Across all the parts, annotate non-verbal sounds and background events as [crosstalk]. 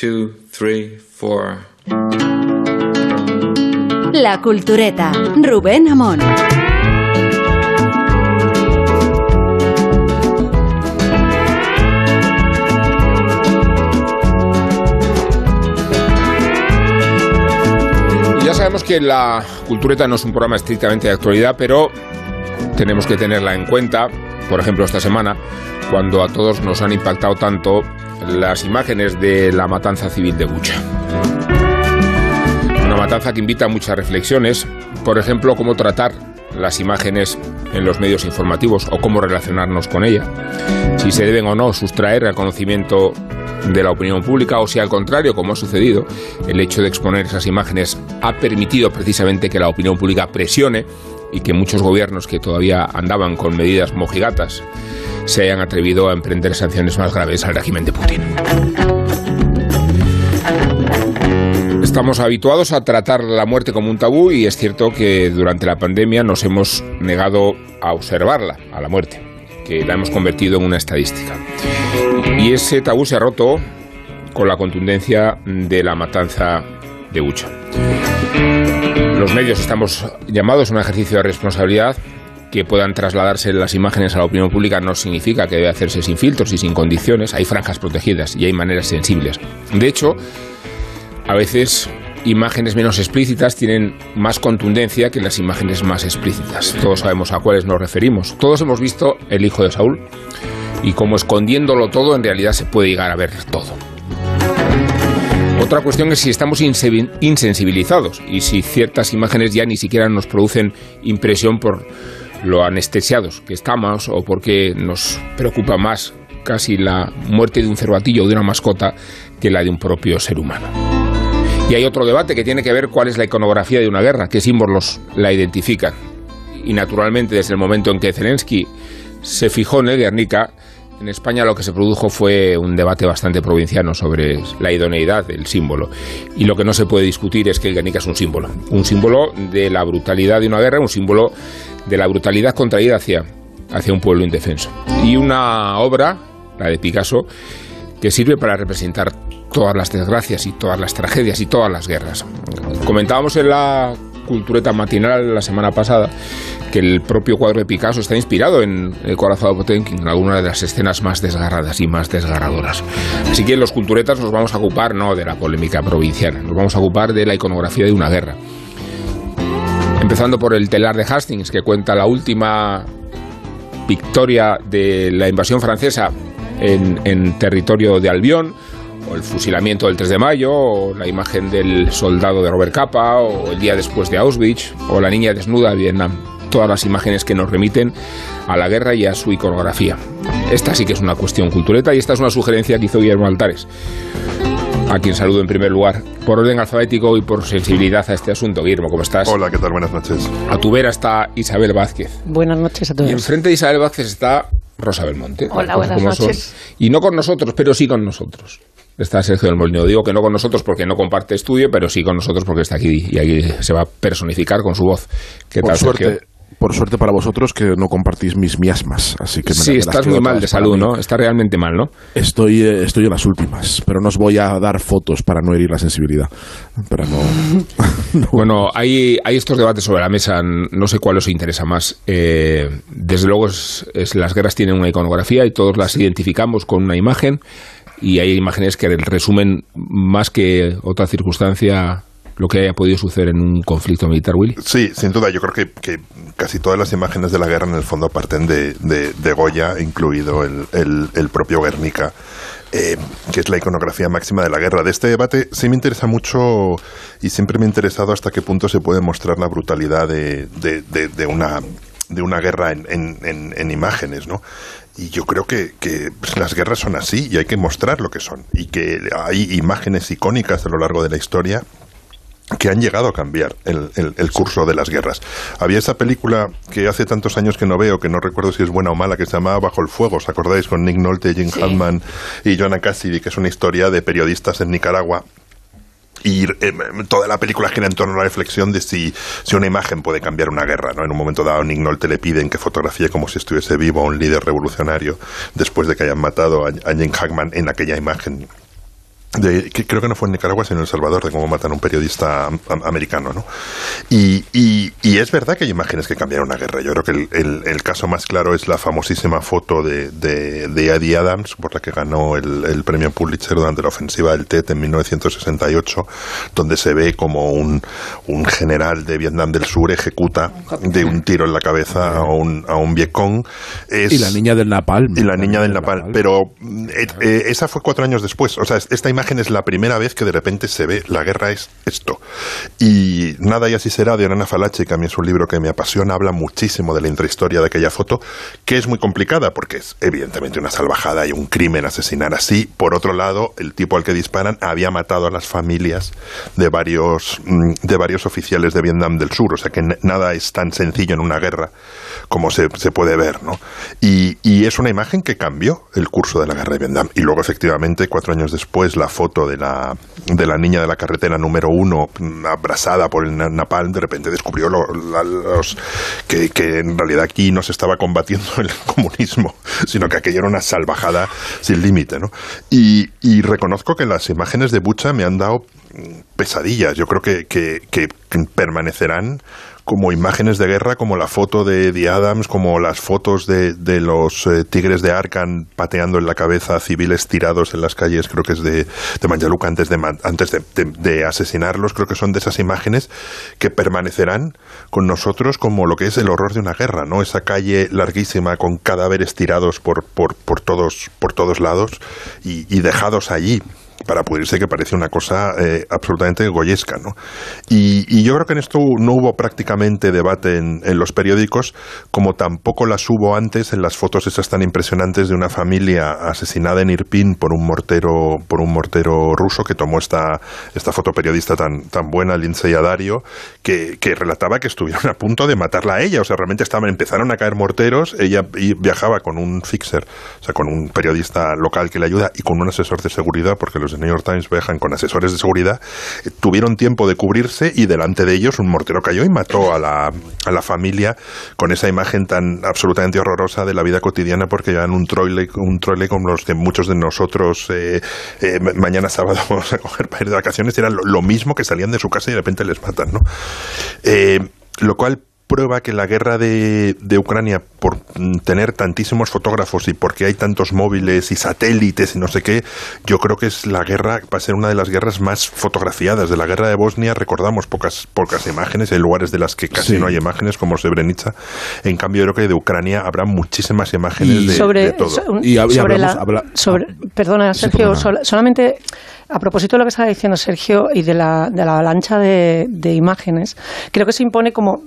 two, three, four. La Cultureta, Rubén Amón. Ya sabemos que la Cultureta no es un programa estrictamente de actualidad, pero tenemos que tenerla en cuenta, por ejemplo, esta semana, cuando a todos nos han impactado tanto las imágenes de la matanza civil de Bucha. Una matanza que invita a muchas reflexiones, por ejemplo, cómo tratar las imágenes en los medios informativos o cómo relacionarnos con ella, si se deben o no sustraer al conocimiento de la opinión pública o si al contrario, como ha sucedido, el hecho de exponer esas imágenes ha permitido precisamente que la opinión pública presione y que muchos gobiernos que todavía andaban con medidas mojigatas se hayan atrevido a emprender sanciones más graves al régimen de Putin. Estamos habituados a tratar la muerte como un tabú y es cierto que durante la pandemia nos hemos negado a observarla, a la muerte, que la hemos convertido en una estadística. Y ese tabú se ha roto con la contundencia de la matanza de Ucha. Los medios estamos llamados a un ejercicio de responsabilidad que puedan trasladarse las imágenes a la opinión pública no significa que debe hacerse sin filtros y sin condiciones. Hay franjas protegidas y hay maneras sensibles. De hecho, a veces imágenes menos explícitas tienen más contundencia que las imágenes más explícitas. Todos sabemos a cuáles nos referimos. Todos hemos visto El hijo de Saúl y como escondiéndolo todo en realidad se puede llegar a ver todo. Otra cuestión es si estamos insensibilizados y si ciertas imágenes ya ni siquiera nos producen impresión por lo anestesiados que estamos o porque nos preocupa más casi la muerte de un cervatillo o de una mascota que la de un propio ser humano. Y hay otro debate que tiene que ver cuál es la iconografía de una guerra, qué símbolos la identifican. Y naturalmente desde el momento en que Zelensky se fijó en el Guernica, en España lo que se produjo fue un debate bastante provinciano sobre la idoneidad del símbolo. Y lo que no se puede discutir es que el Guernica es un símbolo. Un símbolo de la brutalidad de una guerra, un símbolo de la brutalidad contraída hacia, hacia un pueblo indefenso. Y una obra, la de Picasso, que sirve para representar todas las desgracias y todas las tragedias y todas las guerras. Comentábamos en la cultureta matinal la semana pasada que el propio cuadro de Picasso está inspirado en el de Potemkin, en alguna de las escenas más desgarradas y más desgarradoras. Así que los culturetas nos vamos a ocupar no de la polémica provinciana, nos vamos a ocupar de la iconografía de una guerra. Empezando por el telar de Hastings, que cuenta la última victoria de la invasión francesa en territorio de Albión, o el fusilamiento del 3 de mayo, o la imagen del soldado de Robert Capa, o el día después de Auschwitz, o la niña desnuda de Vietnam. Todas las imágenes que nos remiten a la guerra y a su iconografía. Esta sí que es una cuestión cultureta y esta es una sugerencia que hizo Guillermo Altares, a quien saludo en primer lugar, por orden alfabético y por sensibilidad a este asunto. Guillermo, ¿cómo estás? Hola, ¿qué tal? Buenas noches. A tu vera está Isabel Vázquez. Buenas noches a todos. Y enfrente de Isabel Vázquez está Rosa Belmonte. Hola, buenas noches. Y no con nosotros, pero sí con nosotros está Sergio del Molino. Digo que no con nosotros porque no comparte estudio, pero sí con nosotros porque está aquí y aquí se va a personificar con su voz. ¿Qué por tal, suerte, Sergio? Por suerte para vosotros que no compartís mis miasmas, así que me Sí, estás muy mal de salud. ¿no? Está realmente mal, ¿no? Estoy, eh, estoy en las últimas, pero no os voy a dar fotos para no herir la sensibilidad. Para no, [laughs] no- Bueno, hay, hay estos debates sobre la mesa, no sé cuál os interesa más. Eh, desde luego, es- es- las guerras tienen una iconografía y todos las identificamos con una imagen y hay imágenes que resumen más que otra circunstancia lo que haya podido suceder en un conflicto militar, Willy. Sí, sin duda. Yo creo que, casi todas las imágenes de la guerra en el fondo parten de, de, Goya, incluido el, el- propio Guernica, eh, que es la iconografía máxima de la guerra. De este debate sí me interesa mucho y siempre me ha interesado hasta qué punto se puede mostrar la brutalidad de, de- de- de una de una guerra en, en- en- en imágenes, ¿no? Y yo creo que, que, pues, las guerras son así y hay que mostrar lo que son. Y que hay imágenes icónicas a lo largo de la historia que han llegado a cambiar el, el- el curso de las guerras. Había esa película que hace tantos años que no veo, que no recuerdo si es buena o mala, que se llamaba Bajo el Fuego, ¿os acordáis? Con Nick Nolte, Jim Hartman y Joanna Cassidy, que es una historia de periodistas en Nicaragua. Y eh, toda la película gira en torno a la reflexión de si, si una imagen puede cambiar una guerra. ¿no? En un momento dado, Nick Nolte le piden que fotografíe como si estuviese vivo a un líder revolucionario después de que hayan matado a, a Jim Hackman en aquella imagen de, que creo que no fue en Nicaragua, sino en El Salvador, de cómo matan a un periodista americano, ¿no? Y, y, es verdad que hay imágenes que cambiaron una guerra. Yo creo que el, el, caso más claro es la famosísima foto de, de, de Eddie Adams, por la que ganó el, el, premio Pulitzer durante la ofensiva del TET en 1968, donde se ve como un, un general de Vietnam del Sur ejecuta de un tiro en la cabeza a un, a un Vietcong. y la niña del Napalm. Y la niña del Napalm. Pero eh, eh, esa fue cuatro años después. O sea, esta imagen es la primera vez que de repente se ve la guerra es esto. Y Nada y así será de Ana Falache, que a mí es un libro que me apasiona, habla muchísimo de la intrahistoria de aquella foto, que es muy complicada porque es evidentemente una salvajada y un crimen asesinar así. Por otro lado, el tipo al que disparan había matado a las familias de varios, mm, de varios oficiales de Vietnam del Sur, o sea que nada es tan sencillo en una guerra como se, se puede ver, ¿no? Y, y es una imagen que cambió el curso de la guerra de Vietnam. Y luego, efectivamente, cuatro años después, la foto de la, de la niña de la carretera número uno, abrasada por el napalm, de repente descubrió los, que, en realidad aquí no se estaba combatiendo el [laughs] comunismo, sino que aquello era una salvajada sin límite. ¿no? Y, y reconozco que las imágenes de Bucha me han dado pesadillas. Yo creo que, que permanecerán como imágenes de guerra, como la foto de Eddie Adams, como las fotos de, de los eh, tigres de Arkan pateando en la cabeza a civiles tirados en las calles, creo que es de, de antes, de, antes de, asesinarlos, creo que son de esas imágenes que permanecerán con nosotros como lo que es el horror de una guerra, ¿no? Esa calle larguísima con cadáveres tirados por, por, por, todos, por todos lados y dejados allí para pudrirse que parece una cosa eh, absolutamente goyesca. ¿no? Y, yo creo que en esto no hubo prácticamente debate en, los periódicos, como tampoco las hubo antes en las fotos esas tan impresionantes de una familia asesinada en Irpin por un mortero, por un mortero ruso que tomó esta, esta fotoperiodista tan, tan buena, Lindsay Adario, que, que relataba que estuvieron a punto de matarla a ella. O sea, realmente estaban, empezaron a caer morteros, ella viajaba con un fixer, o sea, con un periodista local que le ayuda y con un asesor de seguridad, porque los New York Times viajan con asesores de seguridad, eh, tuvieron tiempo de cubrirse y delante de ellos un mortero cayó y mató a la, a la familia con esa imagen tan absolutamente horrorosa de la vida cotidiana porque llevan un troile, un troile como los que muchos de nosotros eh, eh, mañana sábado [laughs] vamos a coger para ir de vacaciones, era lo, lo, mismo que salían de su casa y de repente les matan, ¿no? lo cual prueba que la guerra de, de, Ucrania, por tener tantísimos fotógrafos y porque hay tantos móviles y satélites y no sé qué, yo creo que es la guerra, va a ser una de las guerras más fotografiadas. De la guerra de Bosnia recordamos pocas, pocas imágenes, hay lugares de las que casi no hay imágenes, como Srebrenica. En cambio, yo creo que de Ucrania habrá muchísimas imágenes de, sobre, todo. y, sobre la, sobre, perdona, Sergio, solamente a propósito de lo que estaba diciendo Sergio y de la, de la avalancha de, imágenes, creo que se impone como,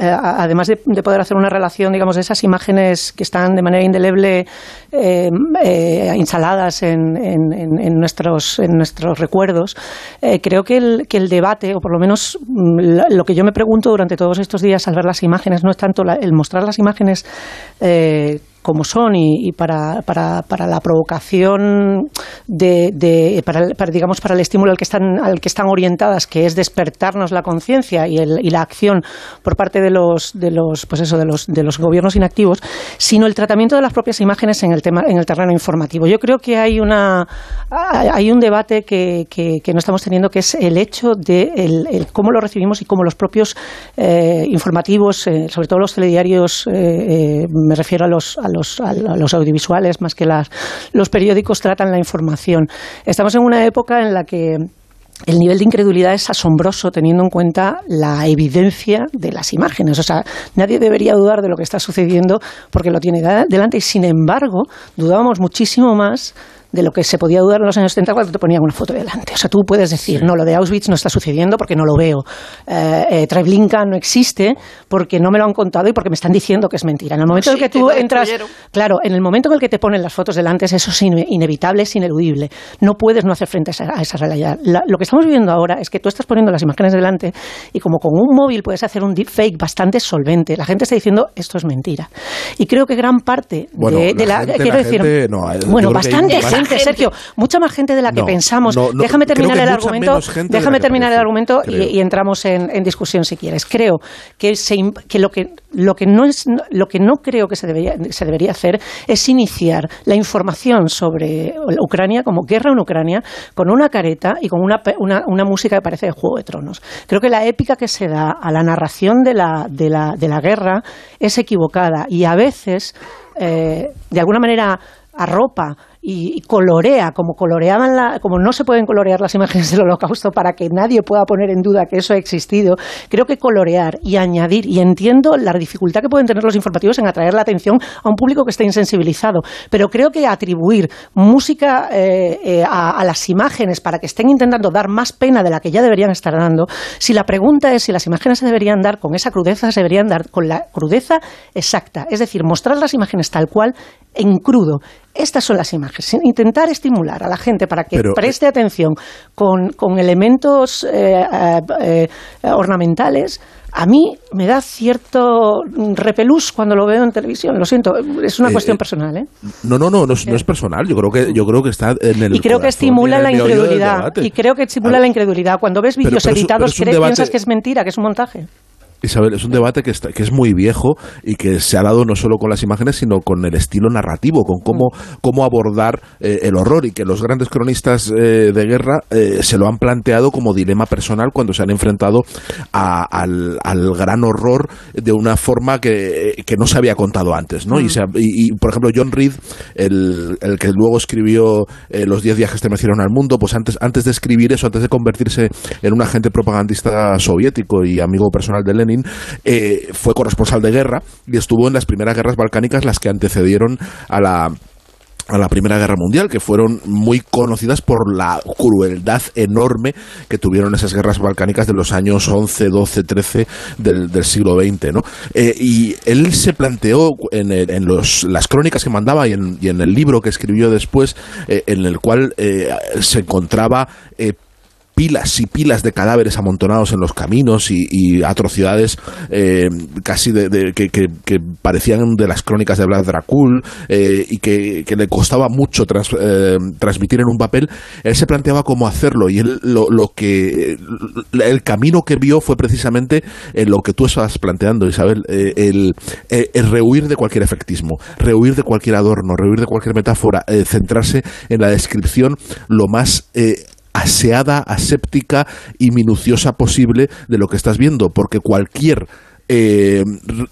eh, además de, poder hacer una relación, digamos, de esas imágenes que están de manera indeleble eh, eh, instaladas en, en, nuestros, en nuestros recuerdos, creo que el, que el debate, o por lo menos mm, lo que yo me pregunto durante todos estos días al ver las imágenes, no es tanto el mostrar las imágenes como son y, para, para, para, la provocación de, de para, digamos para el estímulo al que están al que están orientadas que es despertarnos la conciencia y, y, la acción por parte de los de los pues eso de los de los gobiernos inactivos sino el tratamiento de las propias imágenes en el tema en el terreno informativo. Yo creo que hay una hay un debate que, que, no estamos teniendo que es el hecho de el, cómo lo recibimos y cómo los propios eh, informativos eh, sobre todo los telediarios eh, me refiero a los los, los audiovisuales más que las, los periódicos tratan la información. Estamos en una época en la que el nivel de incredulidad es asombroso teniendo en cuenta la evidencia de las imágenes. O sea, nadie debería dudar de lo que está sucediendo porque lo tiene delante y, sin embargo, dudábamos muchísimo más de lo que se podía dudar en los años 70 cuando te ponían una foto delante. O sea, tú puedes decir, no, lo de Auschwitz no está sucediendo porque no lo veo. Eh, eh, Treblinka no existe porque no me lo han contado y porque me están diciendo que es mentira. En el momento en que tú entras... Claro, en el momento en el que te ponen las fotos delante, eso es inevitable, es ineludible. No puedes no hacer frente a esa, realidad. lo que estamos viviendo ahora es que tú estás poniendo las imágenes delante y como con un móvil puedes hacer un deepfake bastante solvente. La gente está diciendo, esto es mentira. Y creo que gran parte de, la... quiero decir, bueno, bastante gente gente, Sergio, mucha más gente de la que pensamos. déjame terminar el argumento, déjame terminar el argumento y, entramos en, discusión si quieres. Creo que, que, lo que lo que no es lo que no creo que se debería, se debería hacer es iniciar la información sobre Ucrania como guerra en Ucrania con una careta y con una, una, música que parece de Juego de Tronos. Creo que la épica que se da a la narración de la, de la, de la guerra es equivocada y a veces, eh, de alguna manera, arropa y, colorea, como coloreaban la, como no se pueden colorear las imágenes del holocausto para que nadie pueda poner en duda que eso ha existido, creo que colorear y añadir, y entiendo la dificultad que pueden tener los informativos en atraer la atención a un público que está insensibilizado, pero creo que atribuir música eh, eh, a, las imágenes para que estén intentando dar más pena de la que ya deberían estar dando, si la pregunta es si las imágenes se deberían dar con esa crudeza, se deberían dar con la crudeza exacta, es decir, mostrar las imágenes tal cual en crudo. Estas son las imágenes. Intentar estimular a la gente para que preste atención con, elementos eh, eh, eh, ornamentales. A mí me da cierto repelús cuando lo veo en televisión. Lo siento, es una cuestión personal. ¿eh? No, no, no, no es, personal. Yo creo que yo creo que está en el y creo que estimula la incredulidad. Y creo que estimula la incredulidad. Cuando ves vídeos editados, piensas que es mentira, que es un montaje. Isabel, es un debate que, está, que es muy viejo y que se ha dado no solo con las imágenes, sino con el estilo narrativo, con cómo, cómo abordar eh, el horror y que los grandes cronistas eh, de guerra eh, se lo han planteado como dilema personal cuando se han enfrentado al, gran horror de una forma que, no se había contado antes. ¿no? Y, por ejemplo, John Reed, el, el que luego escribió Los diez viajes que me hicieron al mundo, pues antes, antes de escribir eso, antes de convertirse en un agente propagandista soviético y amigo personal de Lenin, eh, fue corresponsal de guerra y estuvo en las primeras guerras balcánicas, las que antecedieron a la a la Primera Guerra Mundial, que fueron muy conocidas por la crueldad enorme que tuvieron esas guerras balcánicas de los años 11, 12, 13 del, siglo XX. ¿no? Eh, y él se planteó en, en los, las crónicas que mandaba y en, el libro que escribió después, eh, en el cual se encontraba pilas y pilas de cadáveres amontonados en los caminos y, atrocidades eh, casi de, que, parecían de las crónicas de Vlad Dracul eh, y que, le costaba mucho eh, transmitir en un papel, él se planteaba cómo hacerlo y él, lo, que el camino que vio fue precisamente lo que tú estabas planteando, Isabel, el, el, rehuir de cualquier efectismo, rehuir de cualquier adorno, rehuir de cualquier metáfora, centrarse en la descripción lo más aseada, aséptica y minuciosa posible de lo que estás viendo, porque cualquier eh,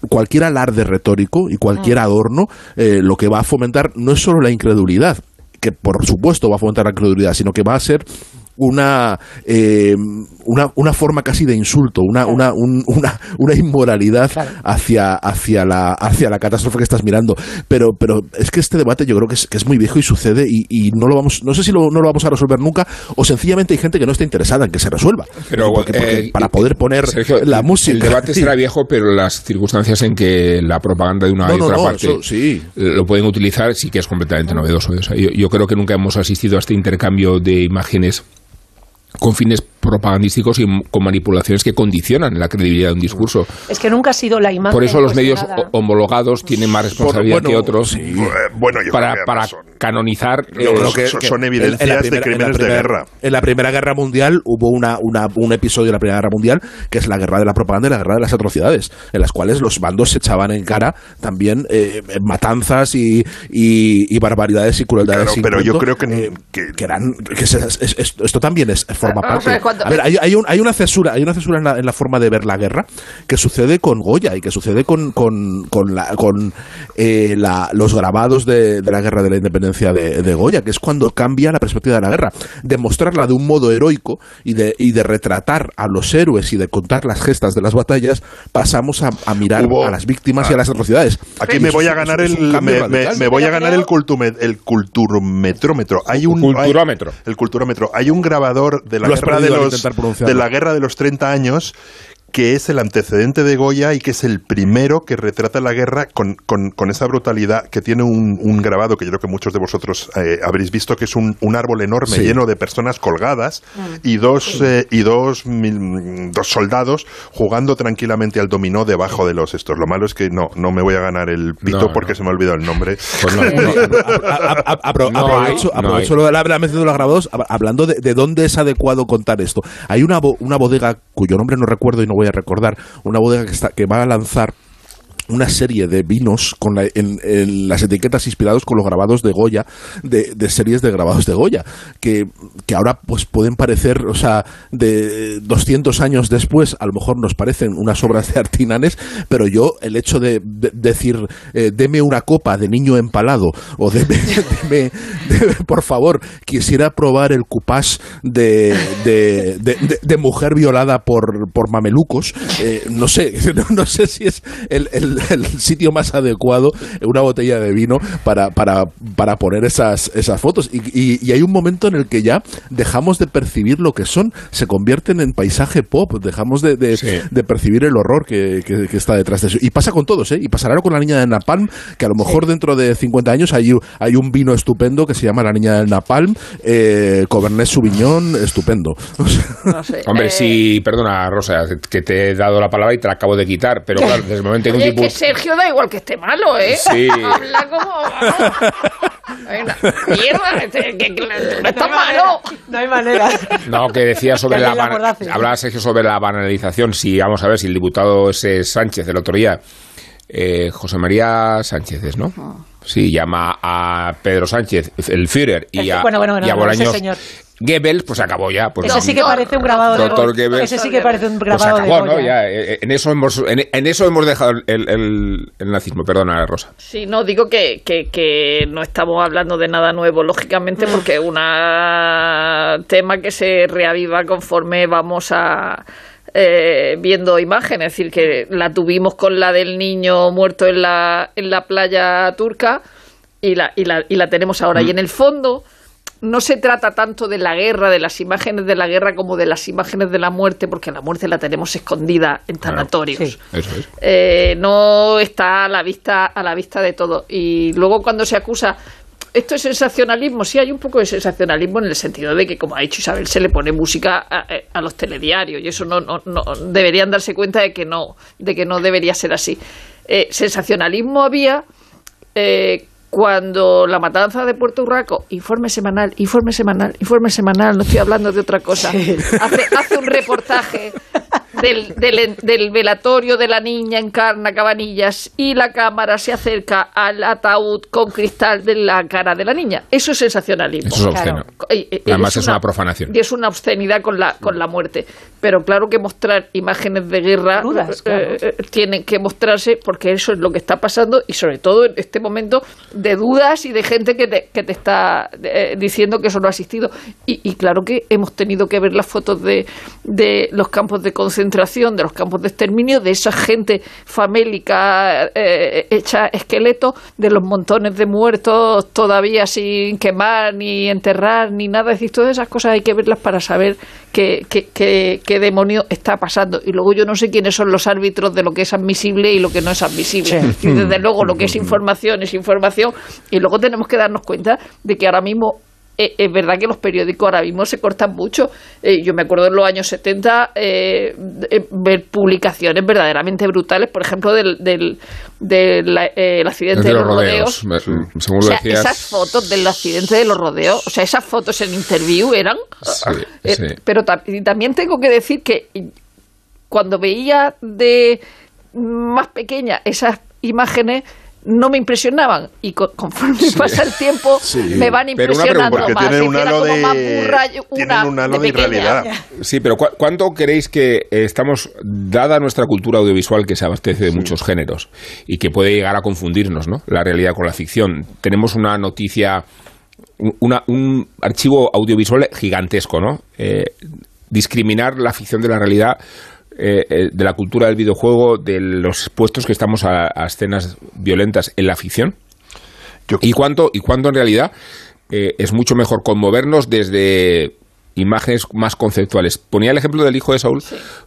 cualquier alarde retórico y cualquier ah. adorno eh, lo que va a fomentar no es solo la incredulidad, que por supuesto va a fomentar la incredulidad, sino que va a ser una, eh, una, una, forma casi de insulto, una, una, una, una inmoralidad hacia, hacia, la, hacia la catástrofe que estás mirando. Pero, pero es que este debate yo creo que es, que es muy viejo y sucede y, y, no lo vamos, no sé si lo, no lo vamos a resolver nunca o sencillamente hay gente que no está interesada en que se resuelva. Pero, eh, para poder poner la música. El debate [laughs] será viejo, pero las circunstancias en que la propaganda de una y otra parte lo pueden utilizar sí que es completamente novedoso. yo, yo creo que nunca hemos asistido a este intercambio de imágenes con fines propagandísticos y con manipulaciones que condicionan la credibilidad de un discurso. Es que nunca ha sido la imagen. Por eso los medios homologados tienen más responsabilidad que otros bueno, para, para canonizar. Yo creo eh, que, son evidencias de crímenes de guerra. En la Primera Guerra Mundial hubo una, un episodio de la Primera Guerra Mundial que es la guerra de la propaganda y la guerra de las atrocidades, en las cuales los bandos se echaban en cara también eh, matanzas y, y, barbaridades y crueldades. pero yo creo que, eh, que, eran que esto también es forma parte a ver, hay, hay, hay, una cesura, hay una cesura en la, forma de ver la guerra que sucede con Goya y que sucede con, con, con, la, con eh, los grabados de, la guerra de la independencia de, Goya, que es cuando cambia la perspectiva de la guerra. De mostrarla de un modo heroico y de, y de retratar a los héroes y de contar las gestas de las batallas, pasamos a, mirar a las víctimas y a las atrocidades. Aquí me voy a ganar el me, voy a ganar el, el culturometrómetro. Hay un culturómetro. el culturómetro. Hay un grabador de la guerra de los de la guerra de los 30 años que es el antecedente de Goya y que es el primero que retrata la guerra con, con, esa brutalidad que tiene un, un, grabado que yo creo que muchos de vosotros eh, habréis visto, que es un, un árbol enorme lleno de personas colgadas mm. y dos, eh, y dos, dos soldados jugando tranquilamente al dominó debajo de los estos. Lo malo es que no, no me voy a ganar el pito porque se me ha olvidado el nombre. Pues aprovecho, lo de la, de los grabados, hablando de, de, dónde es adecuado contar esto. Hay una, una bodega cuyo nombre no recuerdo y no voy a recordar, una bodega que, está, que va a lanzar una serie de vinos con en, las etiquetas inspirados con los grabados de Goya, de, series de grabados de Goya, que, ahora pues pueden parecer, o sea, de 200 años después, a lo mejor nos parecen unas obras de Artinanes, pero yo el hecho de, decir, eh, deme una copa de niño empalado, o deme, [laughs] por favor, quisiera probar el cupás de, de, mujer violada por, por mamelucos, eh, no sé, [laughs] no, sé si es el, [laughs] sitio más adecuado, una botella de vino para, para, para poner esas, esas fotos. Y, y, hay un momento en el que ya dejamos de percibir lo que son, se convierten en paisaje pop, dejamos de, de, percibir el horror que, que, está detrás de eso. Y pasa con todos, ¿eh? Y pasará con la niña de Napalm, que a lo mejor dentro de 50 años hay, hay un vino estupendo que se llama la niña de Napalm, eh, Cabernet Sauvignon, estupendo. [laughs] Hombre, sí, perdona, Rosa, que te he dado la palabra y te la acabo de quitar, pero claro, desde el momento en que Sergio da igual que esté malo, ¿eh? Sí. [laughs] Habla como... Mierda, este, que, no está malo. No hay manera. No, que decía sobre la... hablaba Sergio sobre la banalización. Si, vamos a ver, si el diputado ese Sánchez el otro día... Eh, José María Sánchez, ¿no? Sí, llama a Pedro Sánchez, el Führer, y a, bueno, bueno, bueno, y a Bolaños, Goebbels, pues acabó ya. Pues, ese sí que parece un grabado de Ese sí que parece un pues grabado acabó, ¿no? Ya, eh, en, eso hemos, en, eso hemos dejado el, el, el, nazismo. Perdona, Rosa. Sí, no, digo que, que, que, no estamos hablando de nada nuevo, lógicamente, porque es un tema que se reaviva conforme vamos a... Eh, viendo imágenes, es decir, que la tuvimos con la del niño muerto en la, en la playa turca y la, y la, y la tenemos ahora. Y en el fondo, no se trata tanto de la guerra, de las imágenes de la guerra, como de las imágenes de la muerte, porque la muerte la tenemos escondida en tanatorios. Eh, no está a la vista a la vista de todo. Y luego cuando se acusa esto es sensacionalismo, sí hay un poco de sensacionalismo en el sentido de que, como ha dicho Isabel, se le pone música a, los telediarios y eso no, no, no, deberían darse cuenta de que no, de que no debería ser así. Eh, sensacionalismo había eh, cuando la matanza de Puerto Urraco, informe semanal, informe semanal, informe semanal, no estoy hablando de otra cosa, hace, hace un reportaje del, del, velatorio de la niña encarna Cabanillas y la cámara se acerca al ataúd con cristal de la cara de la niña. Eso es sensacionalismo. Eso es obsceno. Además es una, profanación. Y es una obscenidad con la, con la muerte. Pero claro que mostrar imágenes de guerra eh, eh, tienen que mostrarse porque eso es lo que está pasando y sobre todo en este momento de dudas y de gente que te, que te está eh, diciendo que eso no ha existido. Y, y, claro que hemos tenido que ver las fotos de, de los campos de concentración de los campos de exterminio, de esa gente famélica eh, hecha esqueleto, de los montones de muertos todavía sin quemar, ni enterrar, ni nada. Es decir, todas esas cosas hay que verlas para saber qué, qué, demonio está pasando. Y luego yo no sé quiénes son los árbitros de lo que es admisible y lo que no es admisible. Y desde [laughs] luego lo que es información es información. Y luego tenemos que darnos cuenta de que ahora mismo eh, es verdad que los periódicos ahora mismo se cortan mucho. Eh, yo me acuerdo en los años 70 eh, ver publicaciones verdaderamente brutales, por ejemplo, del, del, del accidente de, los rodeos. esas fotos del accidente de los rodeos, o sea, esas fotos en interview eran... Pero también tengo que decir que cuando veía de más pequeña esas imágenes no me impresionaban y conforme pasa el tiempo me van impresionando más. Tienen un halo de, irrealidad. Sí, pero ¿cuánto queréis que eh, estamos, dada nuestra cultura audiovisual que se abastece de muchos géneros y que puede llegar a confundirnos, ¿no? La realidad con la ficción. Tenemos una noticia, un archivo audiovisual gigantesco, ¿no? Eh, discriminar la ficción de la realidad eh, eh, de la cultura del videojuego, de los puestos que estamos a, escenas violentas en la ficción? ¿Y cuánto, y cuánto en realidad eh, es mucho mejor conmovernos desde imágenes más conceptuales. Ponía el ejemplo del hijo de Saúl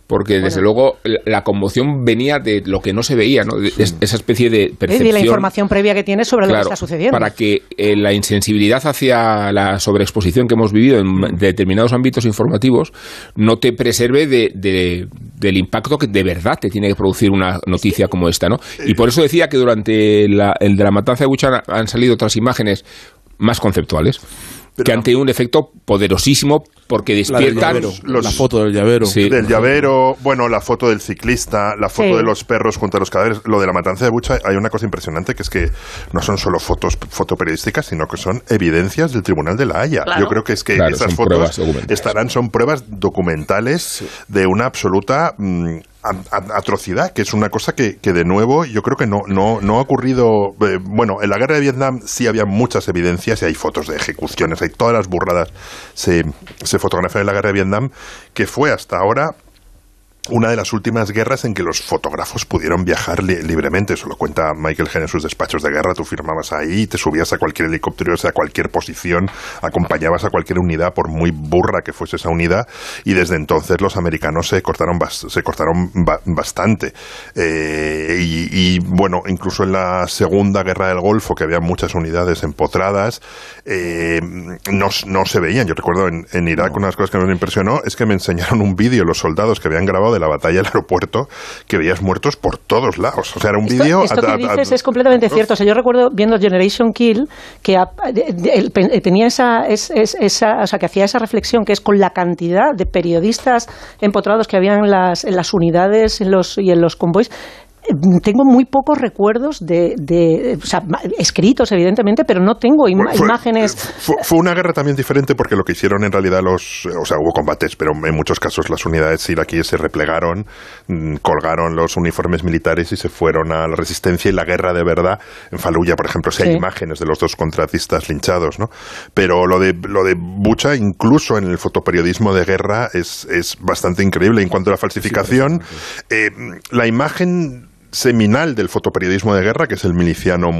porque desde luego la conmoción venía de lo que no se veía, ¿no? esa especie de percepción. Y la información previa que tienes sobre lo que está sucediendo. Para que eh, la insensibilidad hacia la sobreexposición que hemos vivido en mm. determinados ámbitos informativos no te preserve de, del impacto que de verdad te tiene que producir una noticia como esta, ¿no? Y por eso decía que durante el de la matanza de Buchan han salido otras imágenes más conceptuales que han tenido un efecto poderosísimo porque despiertan la, la foto del llavero. Del llavero, bueno, la foto del ciclista, la foto de los perros junto a los cadáveres. Lo de la matanza de Bucha, hay una cosa impresionante que es que no son solo fotos fotoperiodísticas, sino que son evidencias del Tribunal de la Haya. Yo creo que es que esas fotos estarán, son pruebas documentales de una absoluta mm, atrocidad, que es una cosa que, que, de nuevo yo creo que no, no, no ha ocurrido. Eh, bueno, en la guerra de Vietnam sí había muchas evidencias y hay fotos de ejecuciones, hay todas las burradas se, se fotografian en la guerra de Vietnam, que fue hasta ahora una de las últimas guerras en que los fotógrafos pudieron viajar libremente. Eso lo cuenta Michael Gen en sus despachos de guerra. Tú firmabas ahí, te subías a cualquier helicóptero, o sea, a cualquier posición, acompañabas a cualquier unidad, por muy burra que fuese esa unidad. Y desde entonces los americanos se cortaron, se cortaron bastante. Eh, y, bueno, incluso en la Segunda Guerra del Golfo, que había muchas unidades empotradas, eh, no, no, se veían. Yo recuerdo en, en Irak una de las cosas que me impresionó es que me enseñaron un vídeo los soldados que habían grabado de la batalla del aeropuerto que veías muertos por todos lados. O sea, era un vídeo... Esto, que dices es completamente cierto. O sea, yo recuerdo viendo Generation Kill que tenía esa, esa, o sea, que hacía esa reflexión que es con la cantidad de periodistas empotrados que habían en las, en las unidades en los, y en los convoys, tengo muy pocos recuerdos de, de o sea, escritos, evidentemente, pero no tengo imágenes. Fue, una guerra también diferente porque lo que hicieron en realidad los. O sea, hubo combates, pero en muchos casos las unidades iraquíes se replegaron, mm, colgaron los uniformes militares y se fueron a la resistencia y la guerra de verdad. En Faluya, por ejemplo, sí hay imágenes de los dos contratistas linchados, ¿no? Pero lo de, lo de Bucha, incluso en el fotoperiodismo de guerra, es, es bastante increíble. En cuanto a la falsificación, eh, la imagen seminal del fotoperiodismo de guerra, que es el miliciano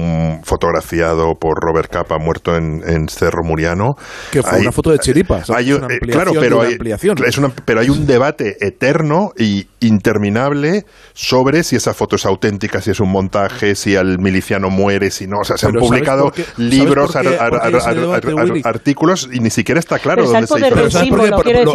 fotografiado por Robert Capa, muerto en, Cerro Muriano. Que fue una foto de chiripas. Hay, eh, claro, pero hay, es una, pero hay un debate eterno y interminable sobre si esa foto es auténtica, si es un montaje, si el miliciano muere, si no. O sea, se han publicado libros, artículos y ni siquiera está claro dónde se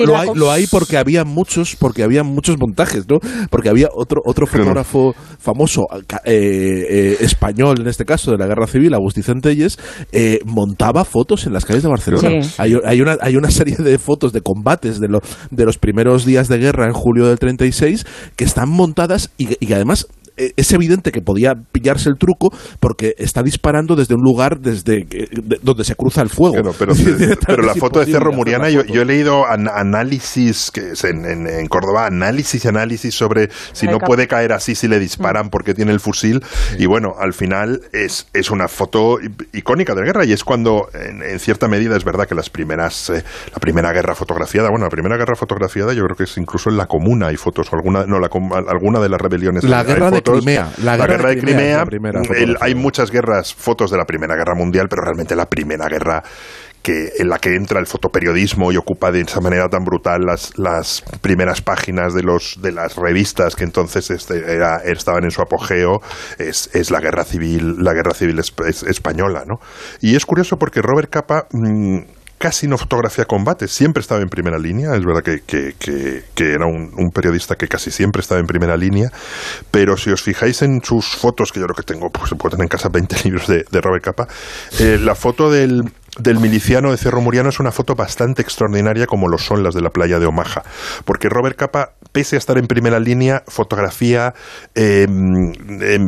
lo, hay, lo hay porque había muchos, porque había muchos montajes, ¿no? Porque había otro, otro fotógrafo famoso eh, eh, español, en este caso, de la Guerra Civil, Agustín Centelles, eh, montaba fotos en las calles de Barcelona. Hay, hay, una, hay una serie de fotos de combates de, lo, de los primeros días de guerra en julio del 36 que están montadas y, y además es evidente que podía pillarse el truco porque está disparando desde un lugar desde donde se cruza el fuego. [laughs] pero, la foto de Cerro Muriana, yo, he leído análisis que es en, Córdoba, análisis y análisis sobre si no puede caer así si le disparan mm. porque tiene el fusil. Y bueno, al final es, es una foto icónica de la guerra y es cuando, en, cierta medida, es verdad que las primeras, eh, la primera guerra fotografiada, bueno, la primera guerra fotografiada yo creo que es incluso en la comuna hay fotos, o alguna, no, la, alguna de las rebeliones. La guerra de la guerra, de Crimea, hay muchas guerras, fotos de la Primera Guerra Mundial, pero realmente la Primera Guerra que en la que entra el fotoperiodismo y ocupa de esa manera tan brutal las, las primeras páginas de los de las revistas que entonces este, era, estaban en su apogeo es, es la guerra civil la guerra civil española ¿no? y es curioso porque Robert Capa mm, casi no fotografía combate, siempre estaba en primera línea, es verdad que, que, era un, periodista que casi siempre estaba en primera línea, pero si os fijáis en sus fotos, que yo creo que tengo, pues se pueden tener en casa 20 [laughs] libros de, de Robert Capa, eh, la foto del, del miliciano de Cerro Muriano es una foto bastante extraordinaria como lo son las de la playa de Omaha, porque Robert Capa, pese a estar en primera línea, fotografía em, em,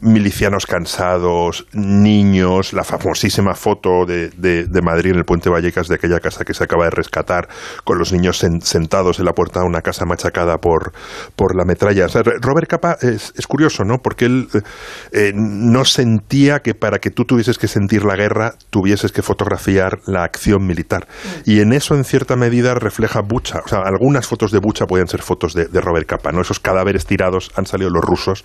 milicianos cansados, niños, la famosísima foto de, de, Madrid en el Puente Vallecas de aquella casa que se acaba de rescatar, con los niños sentados en la puerta de una casa machacada por, por la metralla. Robert Capa es, curioso, ¿no? Porque él eh, no sentía que para que tú tuvieses que sentir la guerra, tuvieses que fotografiar la acción militar. Y en eso, en cierta medida, refleja Bucha. O sea, algunas fotos de Bucha podían ser fotos de, Robert Capa, ¿no? Esos cadáveres tirados han salido los rusos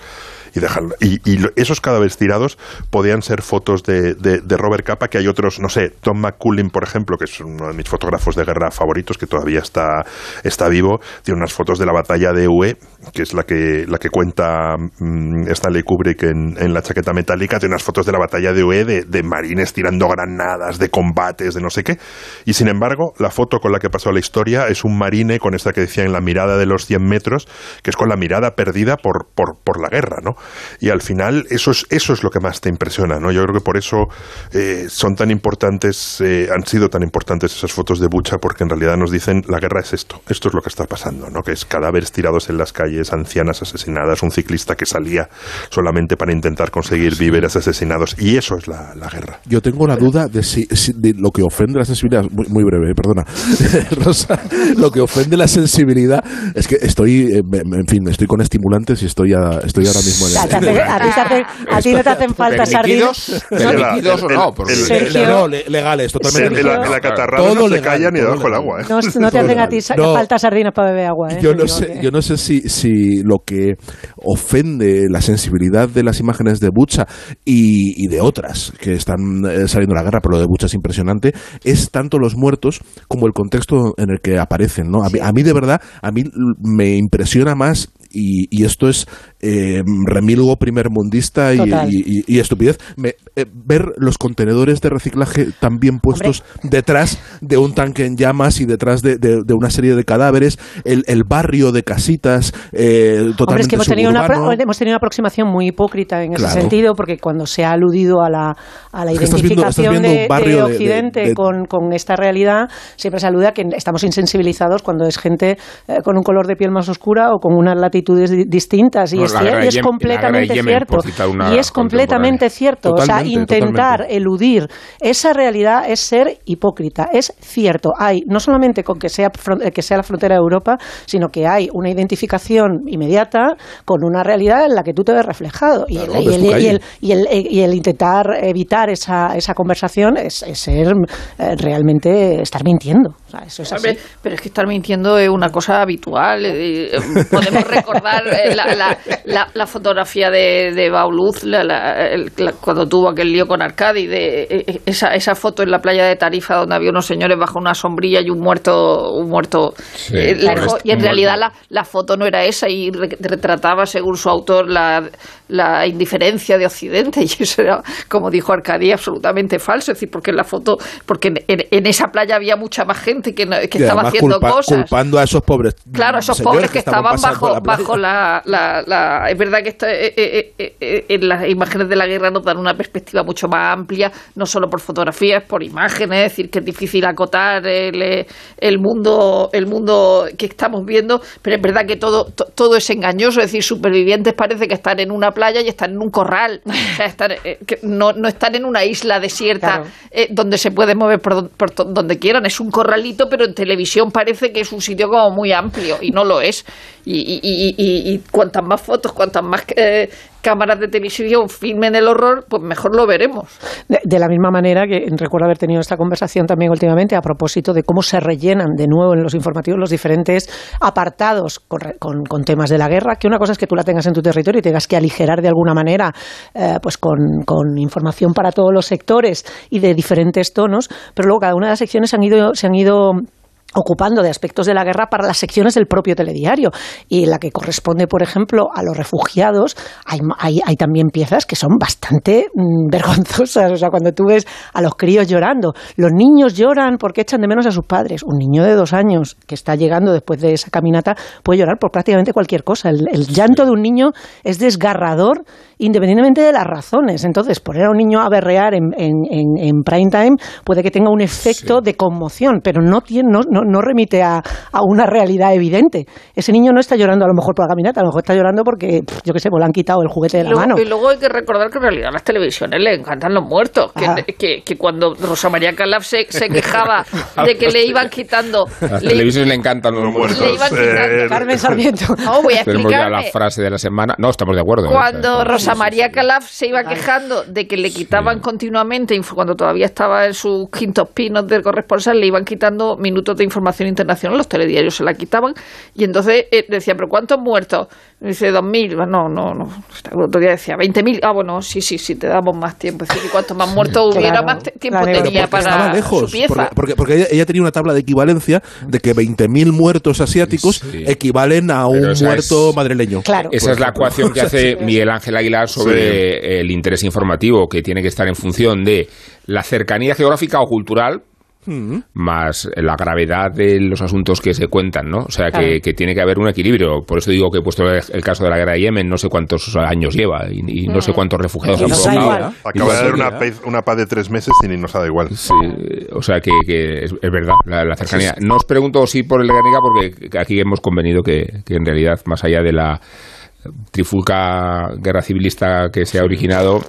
y dejan, y, esos cadáveres tirados podían ser fotos de, Robert Capa, que hay otros, no sé, Tom McCullin, por ejemplo, que es uno de mis fotógrafos de guerra favoritos, que todavía está, está vivo, tiene unas fotos de la batalla de UE, que es la que, la que cuenta mm, Stanley Kubrick en, en, la chaqueta metálica, tiene unas fotos de la batalla de UE de, de marines tirando granadas, de combates, de no sé qué, y sin embargo, la foto con la que pasó la historia es un marine con esta que decía en la mirada de los 100 metros, que es con la mirada perdida por, por, por la guerra, ¿no? Y al final eso es, eso es lo que más te impresiona, ¿no? Yo creo que por eso eh, son tan importantes, eh, han sido tan importantes esas fotos de Bucha, porque en realidad nos dicen la guerra es esto, esto es lo que está pasando, ¿no? Que es cadáveres tirados en las calles, ancianas asesinadas, un ciclista que salía solamente para intentar conseguir víveres asesinados, y eso es la, guerra. Yo tengo la duda de si, de lo que ofende la sensibilidad, muy, breve, perdona, [laughs] Rosa, lo que ofende la sensibilidad es que estoy, eh, en fin, estoy con estimulantes y estoy, estoy ahora mismo en el... A, ti, no te hacen falta sardinas. ¿Líquidos o no? no, legales, totalmente. En la, catarrada no se callan ni debajo del agua. ¿eh? No, te hacen a ti falta sardinas para beber agua. ¿eh? Yo no sé, yo no sé si, si lo que ofende la sensibilidad de las imágenes de Bucha y, de otras que están saliendo de la guerra, pero lo de Bucha es impresionante, es tanto los muertos como el contexto en el que aparecen. ¿no? A, mí, de verdad, a mí me impresiona más y, esto es eh, remilgo primermundista y, y, estupidez. Eh, ver los contenedores de reciclaje también puestos detrás de un tanque en llamas y detrás de, una serie de cadáveres, el, barrio de casitas eh, totalmente es que hemos tenido, una, hemos tenido una aproximación muy hipócrita en ese sentido, porque cuando se ha aludido a la, a la identificación de, Occidente con, con, esta realidad, siempre se alude a que estamos insensibilizados cuando es gente eh, con un color de piel más oscura o con unas latitudes distintas. Y, es, completamente cierto. Y es completamente cierto. o sea, intentar eludir esa realidad es ser hipócrita. Es cierto. Hay, no solamente con que sea, que sea la frontera de Europa, sino que hay una identificación inmediata con una realidad en la que tú te ves reflejado. Y, el, y, el, intentar evitar esa, esa conversación es, ser eh, realmente estar mintiendo. eso es así. Pero es que estar mintiendo es una cosa habitual. Eh, eh, podemos recordar [laughs] la, la, fotografía de, de Bauluz cuando tuvo aquel lío con Arcadi, de esa, esa foto en la playa de Tarifa donde había unos señores bajo una sombrilla y un muerto, un muerto lejos. Y en realidad la, la foto no era esa y retrataba, según su autor, la, la indiferencia de Occidente [laughs] y eso era, como dijo Arcadia, absolutamente falso. Es decir, porque en la foto, porque en, esa playa había mucha más gente que, que estaba haciendo cosas. Culpando a esos pobres. Claro, esos pobres que, estaban, bajo, la, bajo la, la, Es verdad que eh, eh, eh, en las imágenes de la guerra nos dan una perspectiva mucho más amplia, no solo por fotografías, por imágenes, es decir, que es difícil acotar el, el mundo el mundo que estamos viendo, pero es verdad que todo, todo es engañoso, es decir, supervivientes parece que están en una playa y están en un corral. Eh, no, no, están en una isla desierta eh, donde se puede mover por, donde quieran. Es un corralito, pero en televisión parece que es un sitio como muy amplio y no lo es. Y, y, y, y cuantas más fotos, cuantas más eh, cámaras de televisión filmen el horror, pues mejor lo veremos. De, la misma manera que recuerdo haber tenido esta conversación también últimamente a propósito de cómo se rellenan de nuevo en los informativos los diferentes apartados con, temas de la guerra, que una cosa es que tú la tengas en tu territorio y tengas que aligerar de alguna manera eh, pues con, con, información para todos los sectores y de diferentes tonos, pero luego cada una de las secciones han ido, se han ido ocupando de aspectos de la guerra para las secciones del propio telediario. Y la que corresponde, por ejemplo, a los refugiados, hay, hay, también piezas que son bastante mm, [laughs] vergonzosas. O sea, cuando tú ves a los críos llorando, los niños lloran porque echan de menos a sus padres. Un niño de dos años que está llegando después de esa caminata puede llorar por prácticamente cualquier cosa. El, llanto de un niño es desgarrador independientemente de las razones. Entonces, poner a un niño a berrear en, en, prime time puede que tenga un efecto de conmoción, pero no, tiene, no no remite a, una realidad evidente. Ese niño no está llorando a lo mejor por la caminata, a lo mejor está llorando porque, yo qué sé, pues le han quitado el juguete de la mano. Y luego hay que recordar que en realidad a las televisiones le encantan los muertos. Que, ah. que, cuando Rosa María Calaf se, quejaba [laughs] de que le iban quitando. A las televisiones le encantan los muertos. Le iban quitando. Carmen Sarmiento. No, [laughs] voy a Tenemos ya la frase de la semana. No, estamos de acuerdo. Cuando Rosa María Calaf se iba quejando de que le quitaban continuamente, cuando todavía estaba en sus quintos pinos del corresponsal, le iban quitando minutos de información información internacional, los telediarios se la quitaban, y entonces eh, decía, ¿pero cuántos muertos? dice, dos mil, no, no, no, el otro día decía, veinte mil, ah, bueno, sí, sí, sí, te damos más tiempo, es decir, y cuanto más muertos hubiera, más tiempo tenía para lejos, su pieza. Porque, porque, ella, tenía una tabla de equivalencia de que veinte mil muertos asiáticos equivalen a un muerto madrileño. Claro. Esa es la ecuación que hace [laughs] Miguel Ángel Aguilar sobre el interés informativo que tiene que estar en función de la cercanía geográfica o cultural, más la gravedad de los asuntos que se cuentan, ¿no? O sea, que, tiene que haber un equilibrio. Por eso digo que he puesto el caso de la guerra de Yemen, no sé cuántos años lleva y, no sé mm. cuántos refugiados han provocado. Acaba de haber una, paz, de tres meses y nos ha dado igual. Sí, o sea, que, es, verdad, la, cercanía. No os pregunto si por el Guernica, porque aquí hemos convenido que, que en realidad, más allá de la trifulca guerra civilista que se ha originado,